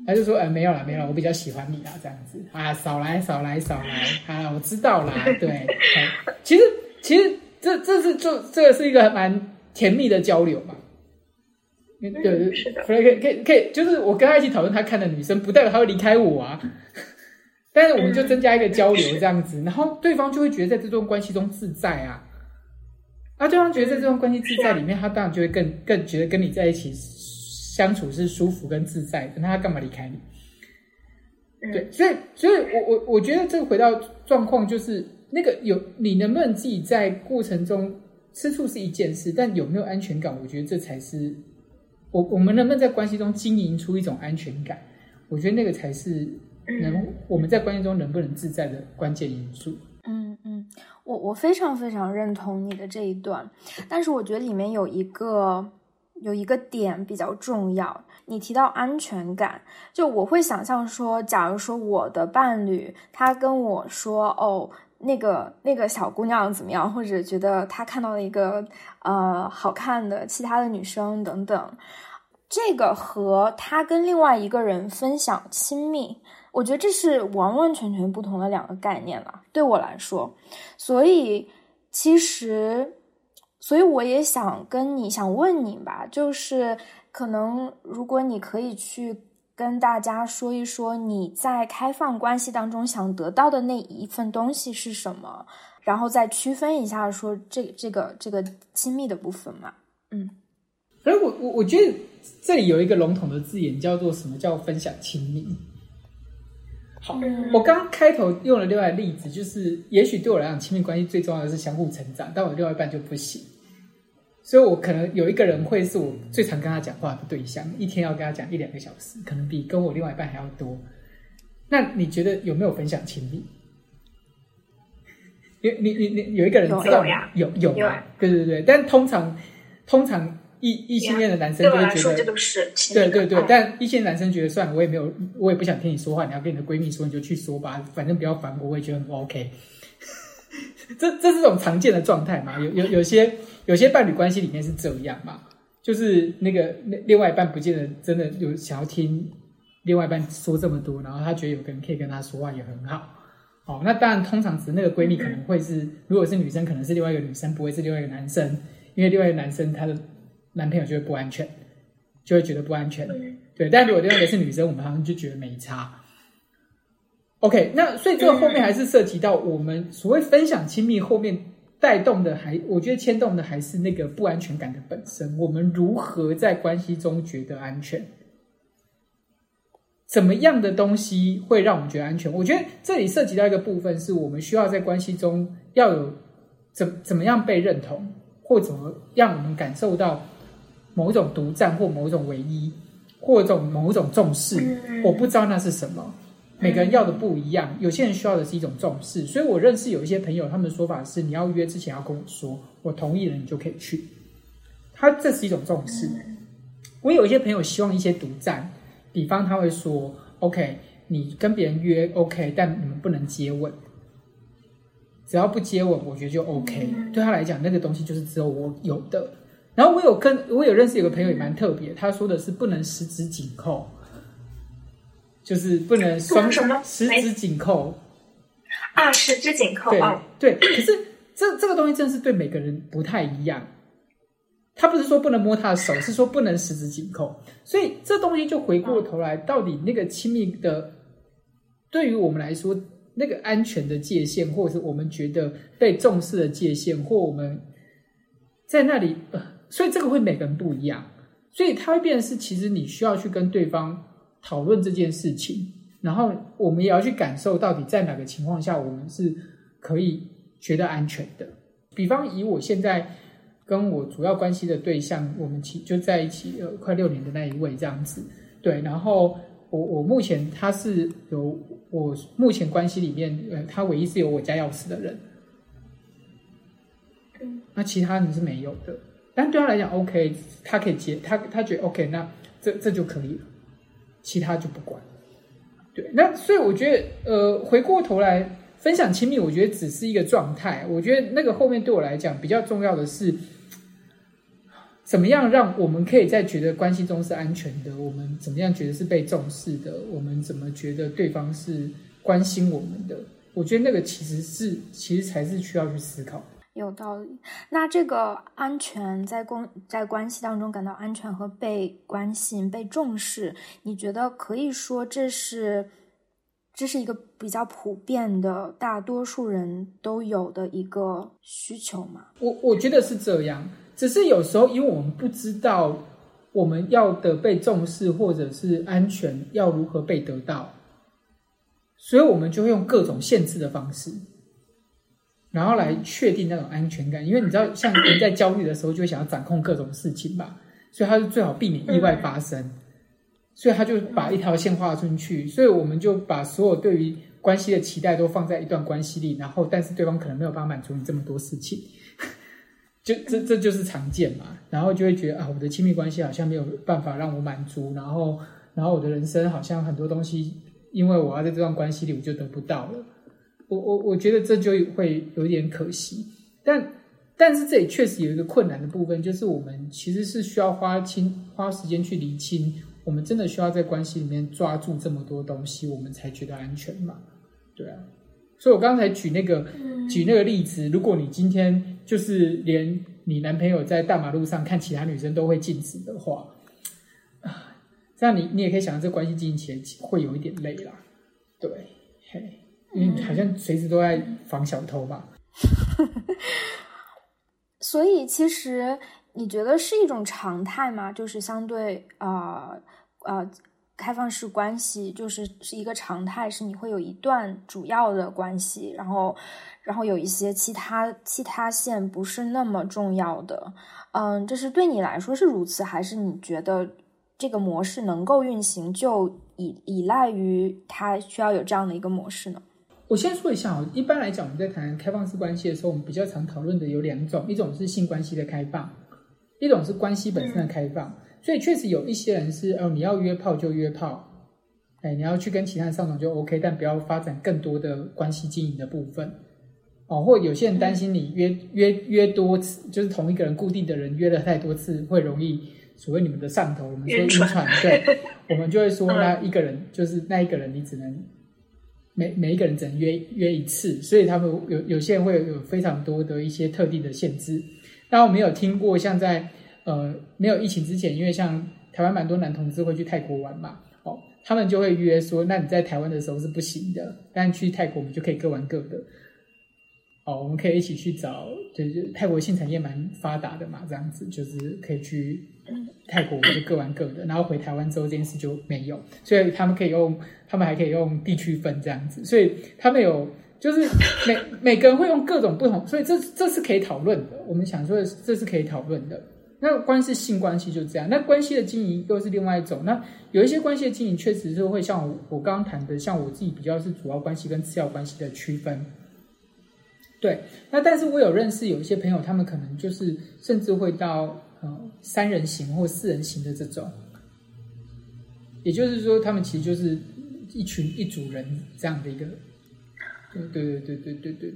他就说，哎，没有了，没有了，我比较喜欢你啦，这样子啊，少来少来少来啊，我知道啦，对。其实其实这这是就这个是一个蛮甜蜜的交流嘛。对对是的，可以可以可以，就是我跟他一起讨论他看的女生，不代表他会离开我啊。但是我们就增加一个交流这样子，然后对方就会觉得在这段关系中自在啊。啊，对方觉得在这段关系自在里面，他当然就会更更觉得跟你在一起相处是舒服跟自在的。那他干嘛离开你？对，所以所以我我我觉得这个回到状况就是那个有你能不能自己在过程中吃醋是一件事，但有没有安全感？我觉得这才是。我我们能不能在关系中经营出一种安全感？我觉得那个才是能我们在关系中能不能自在的关键因素。嗯嗯，我我非常非常认同你的这一段，但是我觉得里面有一个有一个点比较重要。你提到安全感，就我会想象说，假如说我的伴侣他跟我说哦。那个那个小姑娘怎么样？或者觉得他看到了一个呃好看的其他的女生等等，这个和他跟另外一个人分享亲密，我觉得这是完完全全不同的两个概念了。对我来说，所以其实，所以我也想跟你想问你吧，就是可能如果你可以去。跟大家说一说你在开放关系当中想得到的那一份东西是什么，然后再区分一下说这这个这个亲密的部分嘛。嗯，而我我我觉得这里有一个笼统的字眼叫做什么叫分享亲密。好，我刚开头用了另外例子，就是也许对我来讲亲密关系最重要的是相互成长，但我另外一半就不行。所以，我可能有一个人会是我最常跟他讲话的对象，一天要跟他讲一两个小时，可能比跟我另外一半还要多。那你觉得有没有分享亲密？有你你你有一个人知道呀？有有啊，对对对。但通常通常异异性恋的男生就会觉得这都是对对对。但异性男生觉得算了，我也没有，我也不想听你说话。你要跟你的闺蜜说，你就去说吧，反正不要烦我，我也觉得很 OK。这这是种常见的状态嘛？有有有些。有些伴侣关系里面是这样嘛，就是那个那另外一半不见得真的有想要听另外一半说这么多，然后他觉得有个人可以跟他说话也很好。哦，那当然通常指那个闺蜜可能会是，如果是女生可能是另外一个女生，不会是另外一个男生，因为另外一个男生他的男朋友就会不安全，就会觉得不安全。对，但如果另外一个是女生，我们好像就觉得没差。OK，那所以这个后面还是涉及到我们所谓分享亲密后面带动的还，我觉得牵动的还是那个不安全感的本身。我们如何在关系中觉得安全？怎么样的东西会让我们觉得安全？我觉得这里涉及到一个部分，是我们需要在关系中要有怎怎么样被认同，或怎么让我们感受到某种独占或某种唯一，或种某种重视。我不知道那是什么。每个人要的不一样，有些人需要的是一种重视，所以我认识有一些朋友，他们的说法是：你要约之前要跟我说，我同意了，你就可以去。他这是一种重视。我有一些朋友希望一些独占，比方他会说：“OK，你跟别人约 OK，但你们不能接吻，只要不接吻，我觉得就 OK。”对他来讲，那个东西就是只有我有的。然后我有跟我有认识有个朋友也蛮特别，他说的是不能十指紧扣。就是不能双什么十指紧扣啊，十指紧扣啊，对。可是这这个东西真的是对每个人不太一样。他不是说不能摸他的手，是说不能十指紧扣。所以这东西就回过头来，到底那个亲密的，对于我们来说，那个安全的界限，或者是我们觉得被重视的界限，或我们在那里，呃，所以这个会每个人不一样。所以它会变成是，其实你需要去跟对方。讨论这件事情，然后我们也要去感受到底在哪个情况下我们是可以觉得安全的。比方以我现在跟我主要关系的对象，我们其就在一起呃快六年的那一位这样子，对。然后我我目前他是有我目前关系里面呃他唯一是有我家钥匙的人，那其他人是没有的。但对他来讲，OK，他可以接他他觉得 OK，那这这就可以了。其他就不管，对，那所以我觉得，呃，回过头来分享亲密，我觉得只是一个状态。我觉得那个后面对我来讲比较重要的是，怎么样让我们可以在觉得关系中是安全的？我们怎么样觉得是被重视的？我们怎么觉得对方是关心我们的？我觉得那个其实是，其实才是需要去思考。有道理。那这个安全在关在关系当中感到安全和被关心、被重视，你觉得可以说这是这是一个比较普遍的、大多数人都有的一个需求吗？我我觉得是这样，只是有时候因为我们不知道我们要的被重视或者是安全要如何被得到，所以我们就会用各种限制的方式。然后来确定那种安全感，因为你知道，像人在焦虑的时候，就会想要掌控各种事情吧，所以他是最好避免意外发生，所以他就把一条线画出去，所以我们就把所有对于关系的期待都放在一段关系里，然后但是对方可能没有办法满足你这么多事情，就这这就是常见嘛，然后就会觉得啊，我的亲密关系好像没有办法让我满足，然后然后我的人生好像很多东西，因为我要在这段关系里，我就得不到了。我我我觉得这就会有点可惜，但但是这里确实有一个困难的部分，就是我们其实是需要花清花时间去理清，我们真的需要在关系里面抓住这么多东西，我们才觉得安全嘛？对啊，所以我刚才举那个举那个例子，如果你今天就是连你男朋友在大马路上看其他女生都会禁止的话，啊，这样你你也可以想，这关系进行起来会有一点累啦，对，嘿。嗯，好像随时都在防小偷吧。所以，其实你觉得是一种常态吗？就是相对啊呃开放式关系，就是是一个常态，是你会有一段主要的关系，然后然后有一些其他其他线不是那么重要的。嗯，这是对你来说是如此，还是你觉得这个模式能够运行，就依依赖于它需要有这样的一个模式呢？我先说一下哦，一般来讲，我们在谈开放式关系的时候，我们比较常讨论的有两种，一种是性关系的开放，一种是关系本身的开放。所以确实有一些人是哦，你要约炮就约炮，哎，你要去跟其他人上床就 OK，但不要发展更多的关系经营的部分哦。或有些人担心你约约约多次，就是同一个人固定的人约了太多次，会容易所谓你们的上头，我们说晕船，对，我们就会说那一个人就是那一个人，你只能。每每一个人只能约约一次，所以他们有有些人会有非常多的一些特定的限制。那我们有听过，像在呃没有疫情之前，因为像台湾蛮多男同志会去泰国玩嘛，哦，他们就会约说，那你在台湾的时候是不行的，但去泰国我们就可以各玩各的。哦，我们可以一起去找，就是泰国性产业蛮发达的嘛，这样子就是可以去泰国，我就各玩各的。然后回台湾之后这件事就没有，所以他们可以用，他们还可以用地区分这样子，所以他们有就是 每每个人会用各种不同，所以这这是可以讨论的。我们想说的是，这是可以讨论的。那关系性关系就这样，那关系的经营又是另外一种。那有一些关系的经营确实是会像我我刚刚谈的，像我自己比较是主要关系跟次要关系的区分。对，那但是我有认识有一些朋友，他们可能就是甚至会到呃三人行或四人行的这种，也就是说，他们其实就是一群一组人这样的一个，对对对对对对对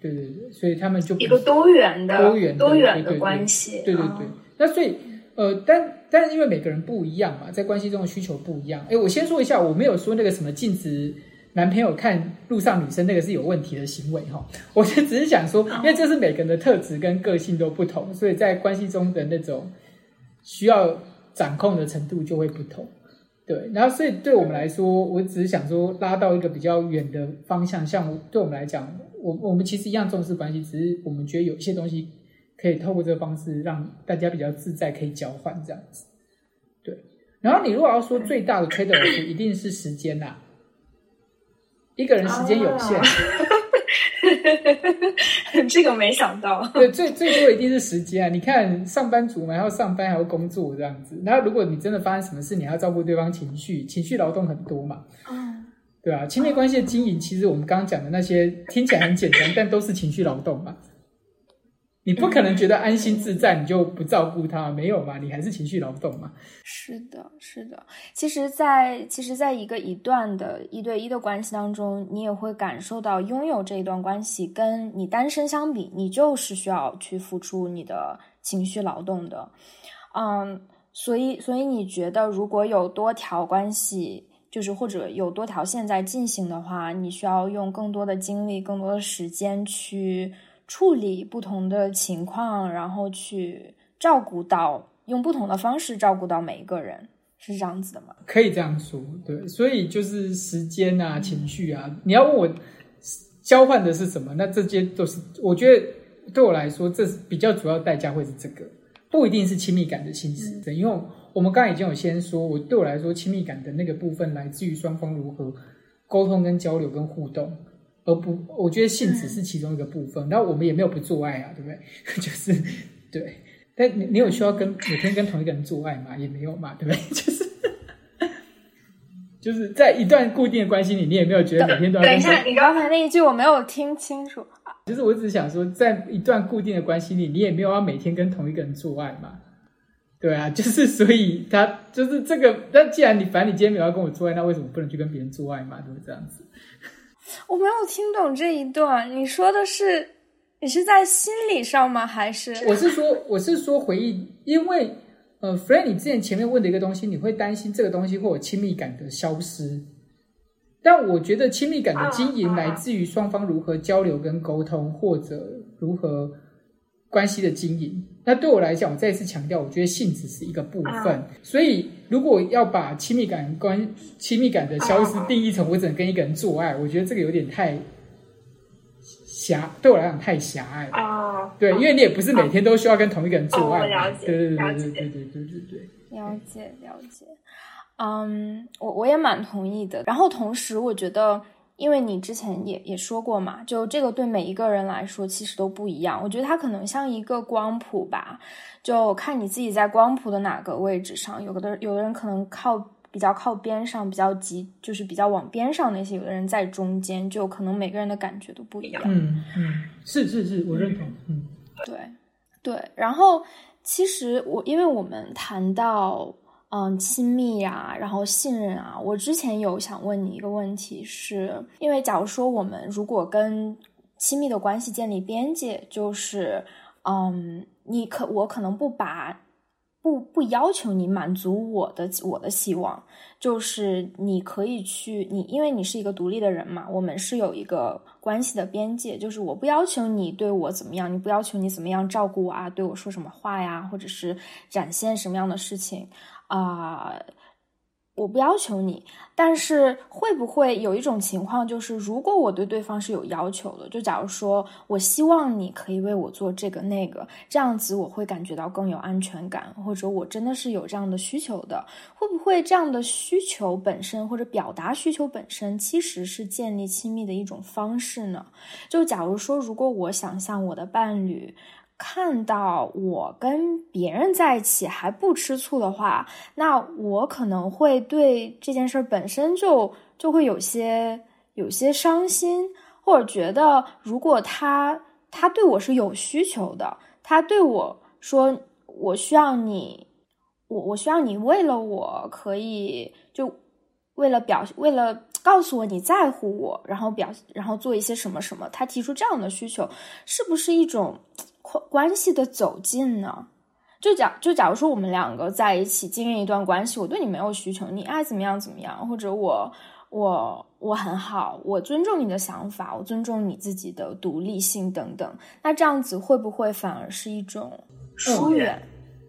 对对对，所以他们就一个多元的多元多元的关系，对对对。那所以呃，但但是因为每个人不一样嘛，在关系中的需求不一样。哎，我先说一下，我没有说那个什么禁止。男朋友看路上女生那个是有问题的行为哈，我就只是想说，因为这是每个人的特质跟个性都不同，所以在关系中的那种需要掌控的程度就会不同。对，然后所以对我们来说，我只是想说拉到一个比较远的方向，像对我们来讲，我我们其实一样重视关系，只是我们觉得有一些东西可以透过这个方式让大家比较自在，可以交换这样子。对，然后你如果要说最大的 trade off，一定是时间呐。一个人时间有限，这个没想到。对，最最多一定是时间啊！你看，上班族嘛，还要上班，还要工作这样子。然后，如果你真的发生什么事，你还要照顾对方情绪，情绪劳动很多嘛。嗯，对啊，亲密关系的经营，其实我们刚刚讲的那些听起来很简单，但都是情绪劳动嘛。你不可能觉得安心自在，你就不照顾他，没有嘛？你还是情绪劳动嘛？是的，是的。其实，在其实，在一个一段的一对一的关系当中，你也会感受到，拥有这一段关系跟你单身相比，你就是需要去付出你的情绪劳动的。嗯，所以，所以你觉得，如果有多条关系，就是或者有多条线在进行的话，你需要用更多的精力、更多的时间去。处理不同的情况，然后去照顾到用不同的方式照顾到每一个人，是这样子的吗？可以这样说，对。所以就是时间啊，情绪啊，你要问我交换的是什么？那这些都是我觉得对我来说，这是比较主要代价会是这个，不一定是亲密感的心思。因为我们刚才已经有先说，我对我来说，亲密感的那个部分来自于双方如何沟通、跟交流、跟互动。而不，我觉得性只是其中一个部分。然后我们也没有不做爱啊，对不对？就是对。但你你有需要跟每天跟同一个人做爱吗？也没有嘛，对不对？就是就是在一段固定的关系里，你也没有觉得每天都要。等一下，你刚才那一句我没有听清楚。就是我只是想说，在一段固定的关系里，你也没有要每天跟同一个人做爱嘛？对啊，就是所以他就是这个。那既然你反正你今天没有要跟我做爱，那为什么不能去跟别人做爱嘛？就是这样子。我没有听懂这一段，你说的是你是在心理上吗？还是我是说我是说回忆，因为呃，friend，你之前前面问的一个东西，你会担心这个东西会有亲密感的消失，但我觉得亲密感的经营来自于双方如何交流跟沟通，或者如何。关系的经营，那对我来讲，我再一次强调，我觉得性只是一个部分。所以，如果要把亲密感关亲密感的消失定义成我只能跟一个人做爱，我觉得这个有点太狭，对我来讲太狭隘了。哦，对，因为你也不是每天都需要跟同一个人做爱。了解，对对对对对对对对对。了解了解，嗯，我我也蛮同意的。然后同时，我觉得。因为你之前也也说过嘛，就这个对每一个人来说其实都不一样。我觉得它可能像一个光谱吧，就看你自己在光谱的哪个位置上。有的有的人可能靠比较靠边上，比较急，就是比较往边上那些；有的人在中间，就可能每个人的感觉都不一样。嗯嗯，是是是，我认同。嗯，对对。然后其实我因为我们谈到。嗯，亲密呀，然后信任啊。我之前有想问你一个问题，是因为假如说我们如果跟亲密的关系建立边界，就是，嗯，你可我可能不把不不要求你满足我的我的希望，就是你可以去你，因为你是一个独立的人嘛，我们是有一个关系的边界，就是我不要求你对我怎么样，你不要求你怎么样照顾我啊，对我说什么话呀，或者是展现什么样的事情。啊，我不要求你，但是会不会有一种情况，就是如果我对对方是有要求的，就假如说我希望你可以为我做这个那个，这样子我会感觉到更有安全感，或者我真的是有这样的需求的，会不会这样的需求本身或者表达需求本身其实是建立亲密的一种方式呢？就假如说，如果我想象我的伴侣。看到我跟别人在一起还不吃醋的话，那我可能会对这件事本身就就会有些有些伤心，或者觉得如果他他对我是有需求的，他对我说我需要你，我我需要你为了我可以就为了表为了告诉我你在乎我，然后表然后做一些什么什么，他提出这样的需求，是不是一种？关系的走近呢？就假就假如说我们两个在一起经营一段关系，我对你没有需求，你爱怎么样怎么样，或者我我我很好，我尊重你的想法，我尊重你自己的独立性等等。那这样子会不会反而是一种疏远？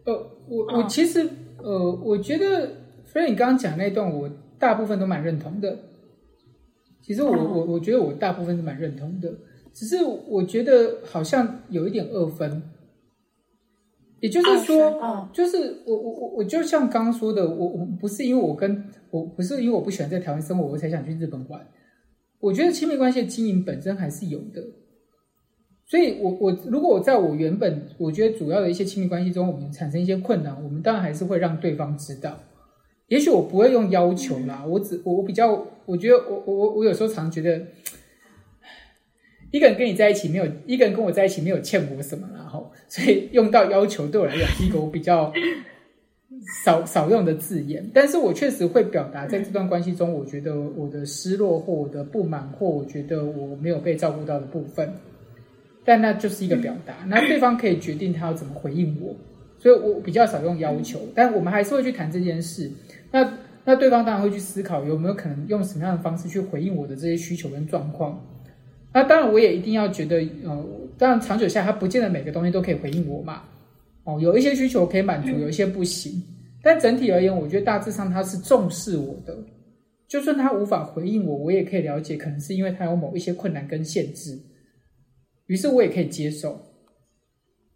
呃，我我其实呃，我觉得，所以你刚刚讲那段，我大部分都蛮认同的。其实我我我觉得我大部分是蛮认同的。只是我觉得好像有一点二分，也就是说，就是我我我我就像刚刚说的，我我不是因为我跟我不是因为我不喜欢在台湾生活，我才想去日本玩。我觉得亲密关系的经营本身还是有的，所以，我我如果我在我原本我觉得主要的一些亲密关系中，我们产生一些困难，我们当然还是会让对方知道。也许我不会用要求啦，我只我我比较，我觉得我我我我有时候常觉得。一个人跟你在一起没有，一个人跟我在一起没有欠我什么，然后 所以用到要求对我来讲是一个我比较 少少用的字眼，但是我确实会表达在这段关系中，我觉得我的失落或我的不满或我觉得我没有被照顾到的部分，但那就是一个表达，那对方可以决定他要怎么回应我，所以我比较少用要求，但我们还是会去谈这件事，那那对方当然会去思考有没有可能用什么样的方式去回应我的这些需求跟状况。那当然，我也一定要觉得，呃，当然长久下，他不见得每个东西都可以回应我嘛。哦，有一些需求可以满足，有一些不行。但整体而言，我觉得大致上他是重视我的。就算他无法回应我，我也可以了解，可能是因为他有某一些困难跟限制。于是我也可以接受。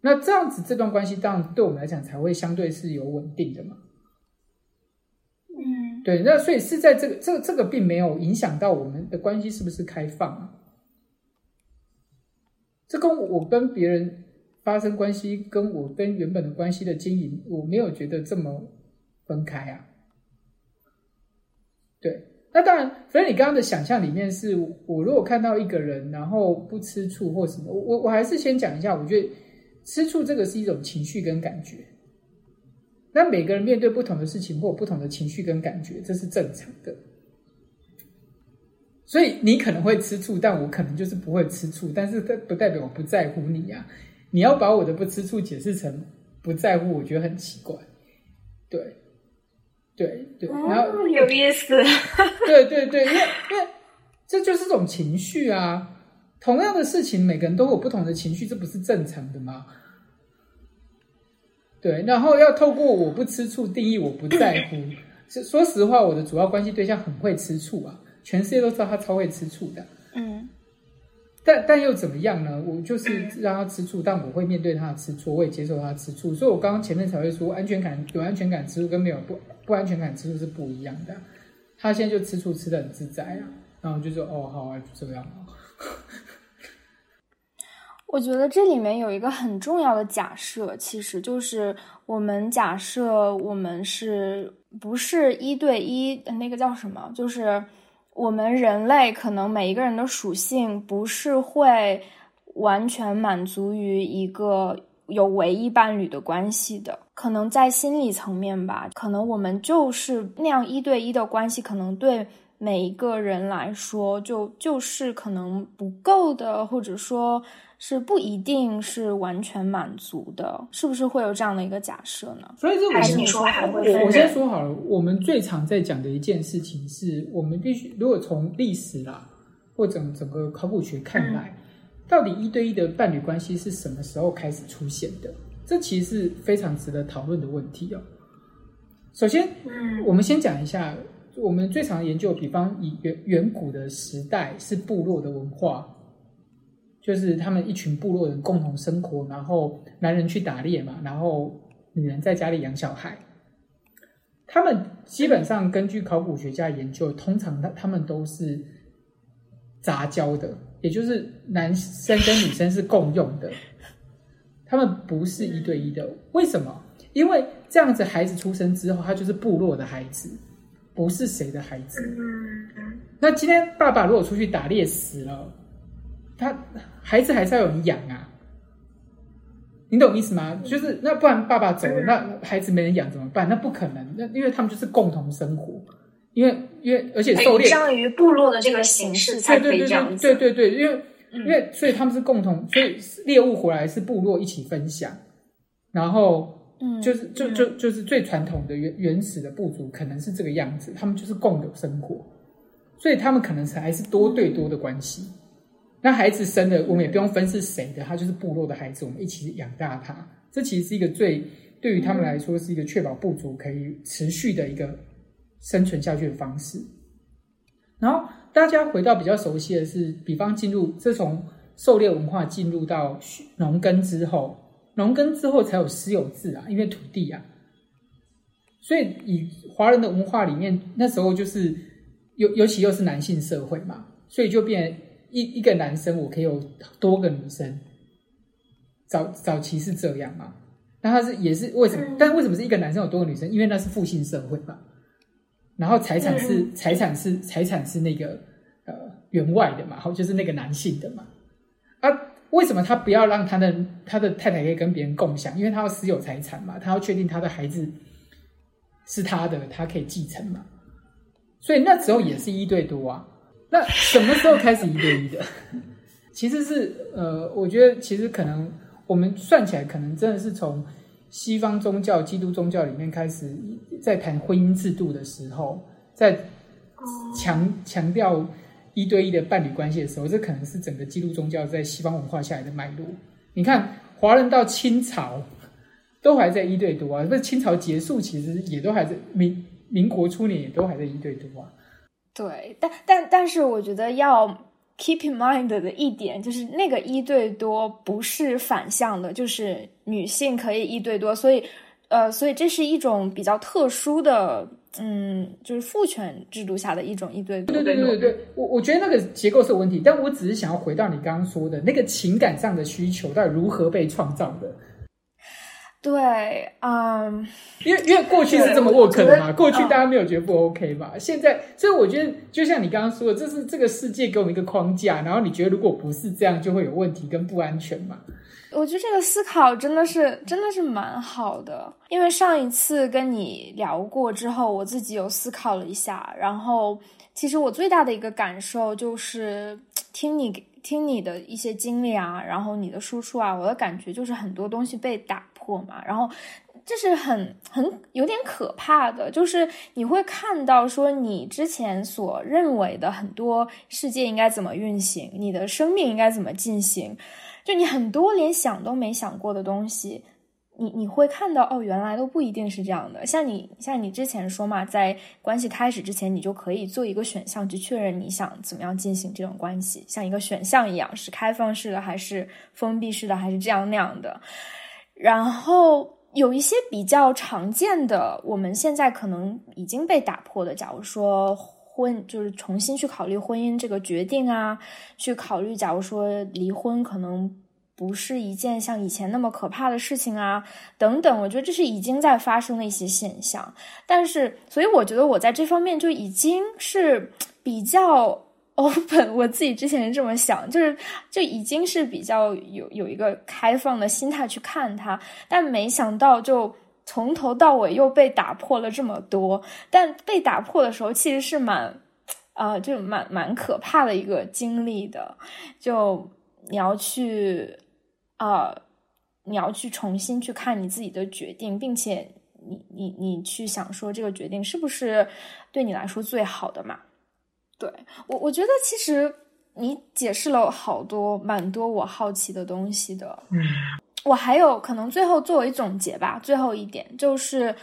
那这样子，这段关系当然对我们来讲才会相对是有稳定的嘛。嗯，对。那所以是在这个这个这个并没有影响到我们的关系是不是开放啊？这跟我跟别人发生关系，跟我跟原本的关系的经营，我没有觉得这么分开啊。对，那当然，所以你刚刚的想象里面是，我如果看到一个人，然后不吃醋或什么，我我还是先讲一下，我觉得吃醋这个是一种情绪跟感觉。那每个人面对不同的事情，或不同的情绪跟感觉，这是正常的。所以你可能会吃醋，但我可能就是不会吃醋，但是这不代表我不在乎你呀。你要把我的不吃醋解释成不在乎，我觉得很奇怪。对，对对，然后有意思。对对对，因为因为这就是种情绪啊。同样的事情，每个人都有不同的情绪，这不是正常的吗？对，然后要透过我不吃醋定义我不在乎。是 说实话，我的主要关系对象很会吃醋啊。全世界都知道他超会吃醋的，嗯，但但又怎么样呢？我就是让他吃醋，但我会面对他的吃醋，我也接受他的吃醋。所以我刚刚前面才会说，安全感有安全感吃醋跟没有不不安全感吃醋是不一样的。他现在就吃醋吃的很自在啊，然后就说哦好啊，就这样啊。我觉得这里面有一个很重要的假设，其实就是我们假设我们是不是一对一那个叫什么，就是。我们人类可能每一个人的属性不是会完全满足于一个有唯一伴侣的关系的，可能在心理层面吧，可能我们就是那样一对一的关系，可能对每一个人来说就就是可能不够的，或者说。是不一定是完全满足的，是不是会有这样的一个假设呢？所以这我先说，我我先说好了。我们最常在讲的一件事情是，我们必须如果从历史啦，或者整个考古学看来，到底一对一的伴侣关系是什么时候开始出现的？这其实是非常值得讨论的问题哦。首先，嗯我们先讲一下，我们最常研究，比方以远远古的时代是部落的文化，就是他们一群部落人共同生活，然后男人去打猎嘛，然后女人在家里养小孩。他们基本上根据考古学家研究，通常他他们都是杂交的，也就是男生跟女生是共用的，他们不是一对一的。为什么？因为这样子孩子出生之后，他就是部落的孩子，不是谁的孩子。嗯那今天爸爸如果出去打猎死了，他孩子还是要有人养啊。你懂意思吗？就是那不然爸爸走了，那孩子没人养怎么办？那不可能，那因为他们就是共同生活，因为因为而且狩猎于部落的这个形式才可以对对这样子。对对对对，因为、嗯因为所以他们是共同，所以猎物回来是部落一起分享，然后嗯，就是就就就是最传统的原原始的部族可能是这个样子，他们就是共有生活，所以他们可能是还是多对多的关系。那孩子生了，我们也不用分是谁的，他就是部落的孩子，我们一起养大他。这其实是一个最对于他们来说是一个确保部族可以持续的一个生存下去的方式。然后大家回到比较熟悉的是，比方进入自从狩猎文化进入到农耕之后，农耕之后才有私有制啊，因为土地啊，所以以华人的文化里面，那时候就是尤尤其又是男性社会嘛，所以就变一一个男生我可以有多个女生，早早期是这样嘛。那他是也是为什么？但为什么是一个男生有多个女生？因为那是父性社会嘛。然后财产是财产是财产是那个呃员外的嘛，好就是那个男性的嘛。啊，为什么他不要让他的他的太太可以跟别人共享？因为他要私有财产嘛，他要确定他的孩子是他的，他可以继承嘛。所以那时候也是一对多啊。那什么时候开始一对一的？其实是呃，我觉得其实可能我们算起来，可能真的是从西方宗教、基督宗教里面开始，在谈婚姻制度的时候，在强强调一对一的伴侣关系的时候，这可能是整个基督宗教在西方文化下来的脉络。你看，华人到清朝都还在一对多啊，不是清朝结束，其实也都还在民民国初年也都还在一对多啊。对，但但但是我觉得要 keep in mind 的一点就是，那个一对多不是反向的，就是女性可以一对多，所以呃，所以这是一种比较特殊的，嗯，就是父权制度下的一种一对多。对对对对对，我我觉得那个结构是有问题，但我只是想要回到你刚刚说的那个情感上的需求到底如何被创造的。对，嗯，因为因为过去是这么对 work 的嘛，过去大家没有觉得不 OK 嘛，现在所以我觉得就像你刚刚说的，这是这个世界给我们一个框架，然后你觉得如果不是这样，就会有问题跟不安全嘛。我觉得这个思考真的是真的是蛮好的，因为上一次跟你聊过之后，我自己有思考了一下，然后其实我最大的一个感受就是听你听你的一些经历啊，然后你的输出啊，我的感觉就是很多东西被打过嘛，然后这是很很有点可怕的，就是你会看到说你之前所认为的很多世界应该怎么运行，你的生命应该怎么进行。就你很多连想都没想过的东西，你你会看到哦，原来都不一定是这样的。像你像你之前说嘛，在关系开始之前，你就可以做一个选项去确认你想怎么样进行这种关系，像一个选项一样，是开放式的还是封闭式的，还是这样那样的。然后有一些比较常见的，我们现在可能已经被打破的，假如说。婚就是重新去考虑婚姻这个决定啊，去考虑，假如说离婚可能不是一件像以前那么可怕的事情啊，等等，我觉得这是已经在发生的一些现象。但是，所以我觉得我在这方面就已经是比较 open，我自己之前是这么想，就是就已经是比较有有一个开放的心态去看它，但没想到就。从头到尾又被打破了这么多，但被打破的时候其实是蛮，啊、就蛮蛮可怕的一个经历的。就你要去，啊、你要去重新去看你自己的决定，并且你你你去想说这个决定是不是对你来说最好的嘛？对我，我觉得其实你解释了好多蛮多我好奇的东西的。嗯。，。，，，，，，，，我还有可能最后作为总结吧，最后一点就是，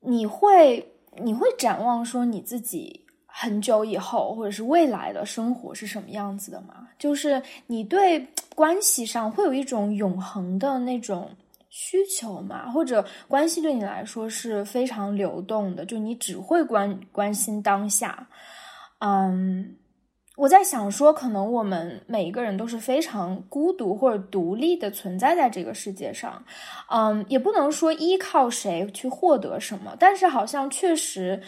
你会你会展望说你自己很久以后或者是未来的生活是什么样子的吗？就是你对关系上会有一种永恒的那种需求吗？或者关系对你来说是非常流动的，就你只会关关心当下？嗯。我在想说，可能我们每一个人都是非常孤独或者独立的存在在这个世界上，嗯，也不能说依靠谁去获得什么，但是好像确实，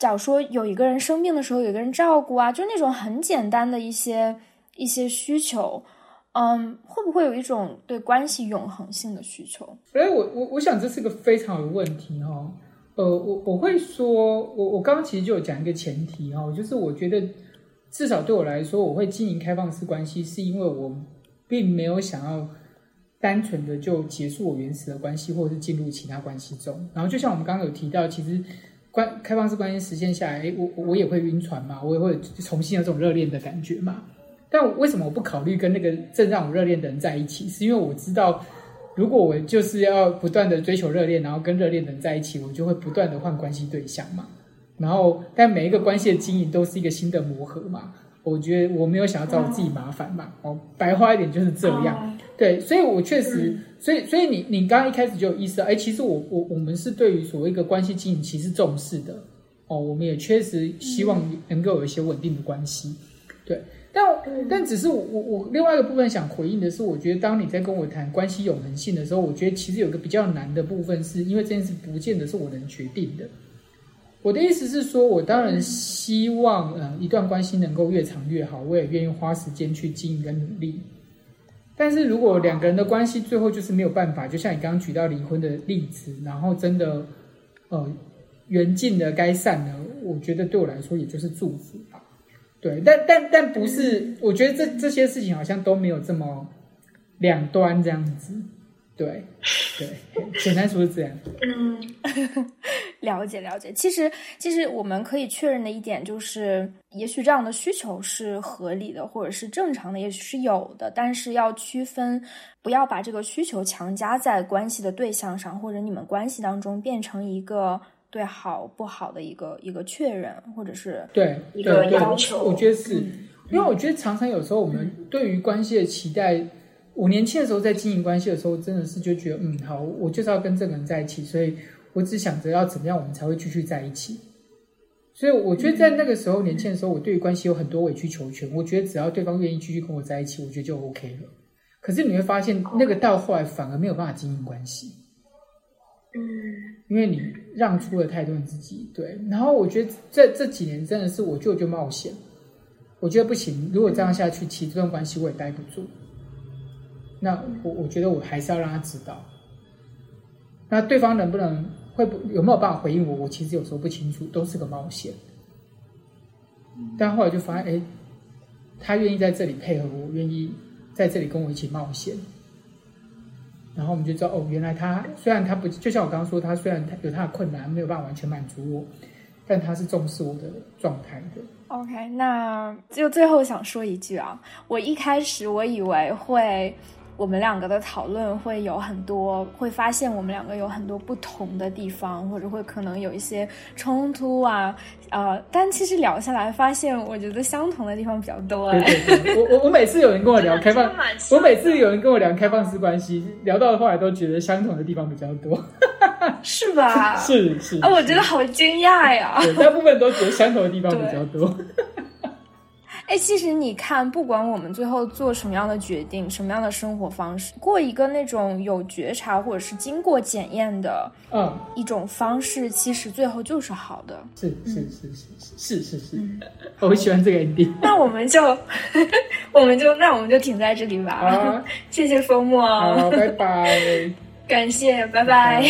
假如说有一个人生病的时候，有一个人照顾啊，就那种很简单的一些一些需求，嗯，会不会有一种对关系永恒性的需求？哎，我我我想这是个非常有问题哈，呃，我我会说，我我刚刚其实就有讲一个前提哈，就是我觉得。至少对我来说，我会经营开放式关系，是因为我并没有想要单纯的就结束我原始的关系，或者是进入其他关系中。然后，就像我们刚刚有提到，其实关开放式关系实现下来，诶，我我也会晕船嘛，我也会重新有种热恋的感觉嘛。但为什么我不考虑跟那个正让我热恋的人在一起？是因为我知道，如果我就是要不断的追求热恋，然后跟热恋的人在一起，我就会不断的换关系对象嘛。然后，但每一个关系的经营都是一个新的磨合嘛。我觉得我没有想要找我自己麻烦嘛。哦，白话一点就是这样。对，所以我确实，所以所以你你刚刚一开始就有意识到，哎，其实我我我们是对于所谓一个关系经营其实重视的。哦，我们也确实希望能够有一些稳定的关系。对，但但只是我我我另外一个部分想回应的是，我觉得当你在跟我谈关系永恒性的时候，我觉得其实有个比较难的部分，是因为这件事不见得是我能决定的。我的意思是说，我当然希望，呃，一段关系能够越长越好，我也愿意花时间去经营跟努力。但是如果两个人的关系最后就是没有办法，就像你刚刚举到离婚的例子，然后真的，呃，缘尽了该散了，我觉得对我来说也就是祝福吧。对，但但但不是，我觉得这这些事情好像都没有这么两端这样子。对，对，简单说是这样。嗯，了解了解。其实，其实我们可以确认的一点就是，也许这样的需求是合理的，或者是正常的，也许是有的。但是要区分，不要把这个需求强加在关系的对象上，或者你们关系当中变成一个对好不好的一个一个确认，或者是对一个要求。我觉得是因为我觉得常常有时候我们对于关系的期待。我年轻的时候在经营关系的时候，真的是就觉得，嗯，好，我就是要跟这个人在一起，所以我只想着要怎么样，我们才会继续在一起。所以我觉得在那个时候年轻的时候，我对于关系有很多委曲求全。我觉得只要对方愿意继续跟我在一起，我觉得就 OK 了。可是你会发现，那个到后来反而没有办法经营关系。嗯，因为你让出了太多你自己。对，然后我觉得这这几年真的是我就就冒险，我觉得不行。如果这样下去，其实这段关系我也待不住。那我我觉得我还是要让他知道，那对方能不能会不有没有办法回应我？我其实有时候不清楚，都是个冒险。但后来就发现，哎，他愿意在这里配合我，愿意在这里跟我一起冒险。然后我们就知道，哦，原来他虽然他不就像我刚刚说，他虽然他有他的困难，没有办法完全满足我，但他是重视我的状态的。OK，那就最后想说一句啊，我一开始我以为会。我们两个的讨论会有很多，会发现我们两个有很多不同的地方，或者会可能有一些冲突啊，呃，但其实聊下来发现，我觉得相同的地方比较多。对对，我我我每次有人跟我聊开放，我每次有人跟我聊开放式关系，聊到后来都觉得相同的地方比较多，是吧？是是啊，我觉得好惊讶呀！对，大部分都觉得相同的地方比较多。哎，其实你看，不管我们最后做什么样的决定，什么样的生活方式，过一个那种有觉察或者是经过检验的，嗯，一种方式，其实最后就是好的。是是是是是是是是，我喜欢这个 ending。那我们就，我们就，那我们就停在这里吧。谢谢风木，好，拜拜，感谢，拜拜。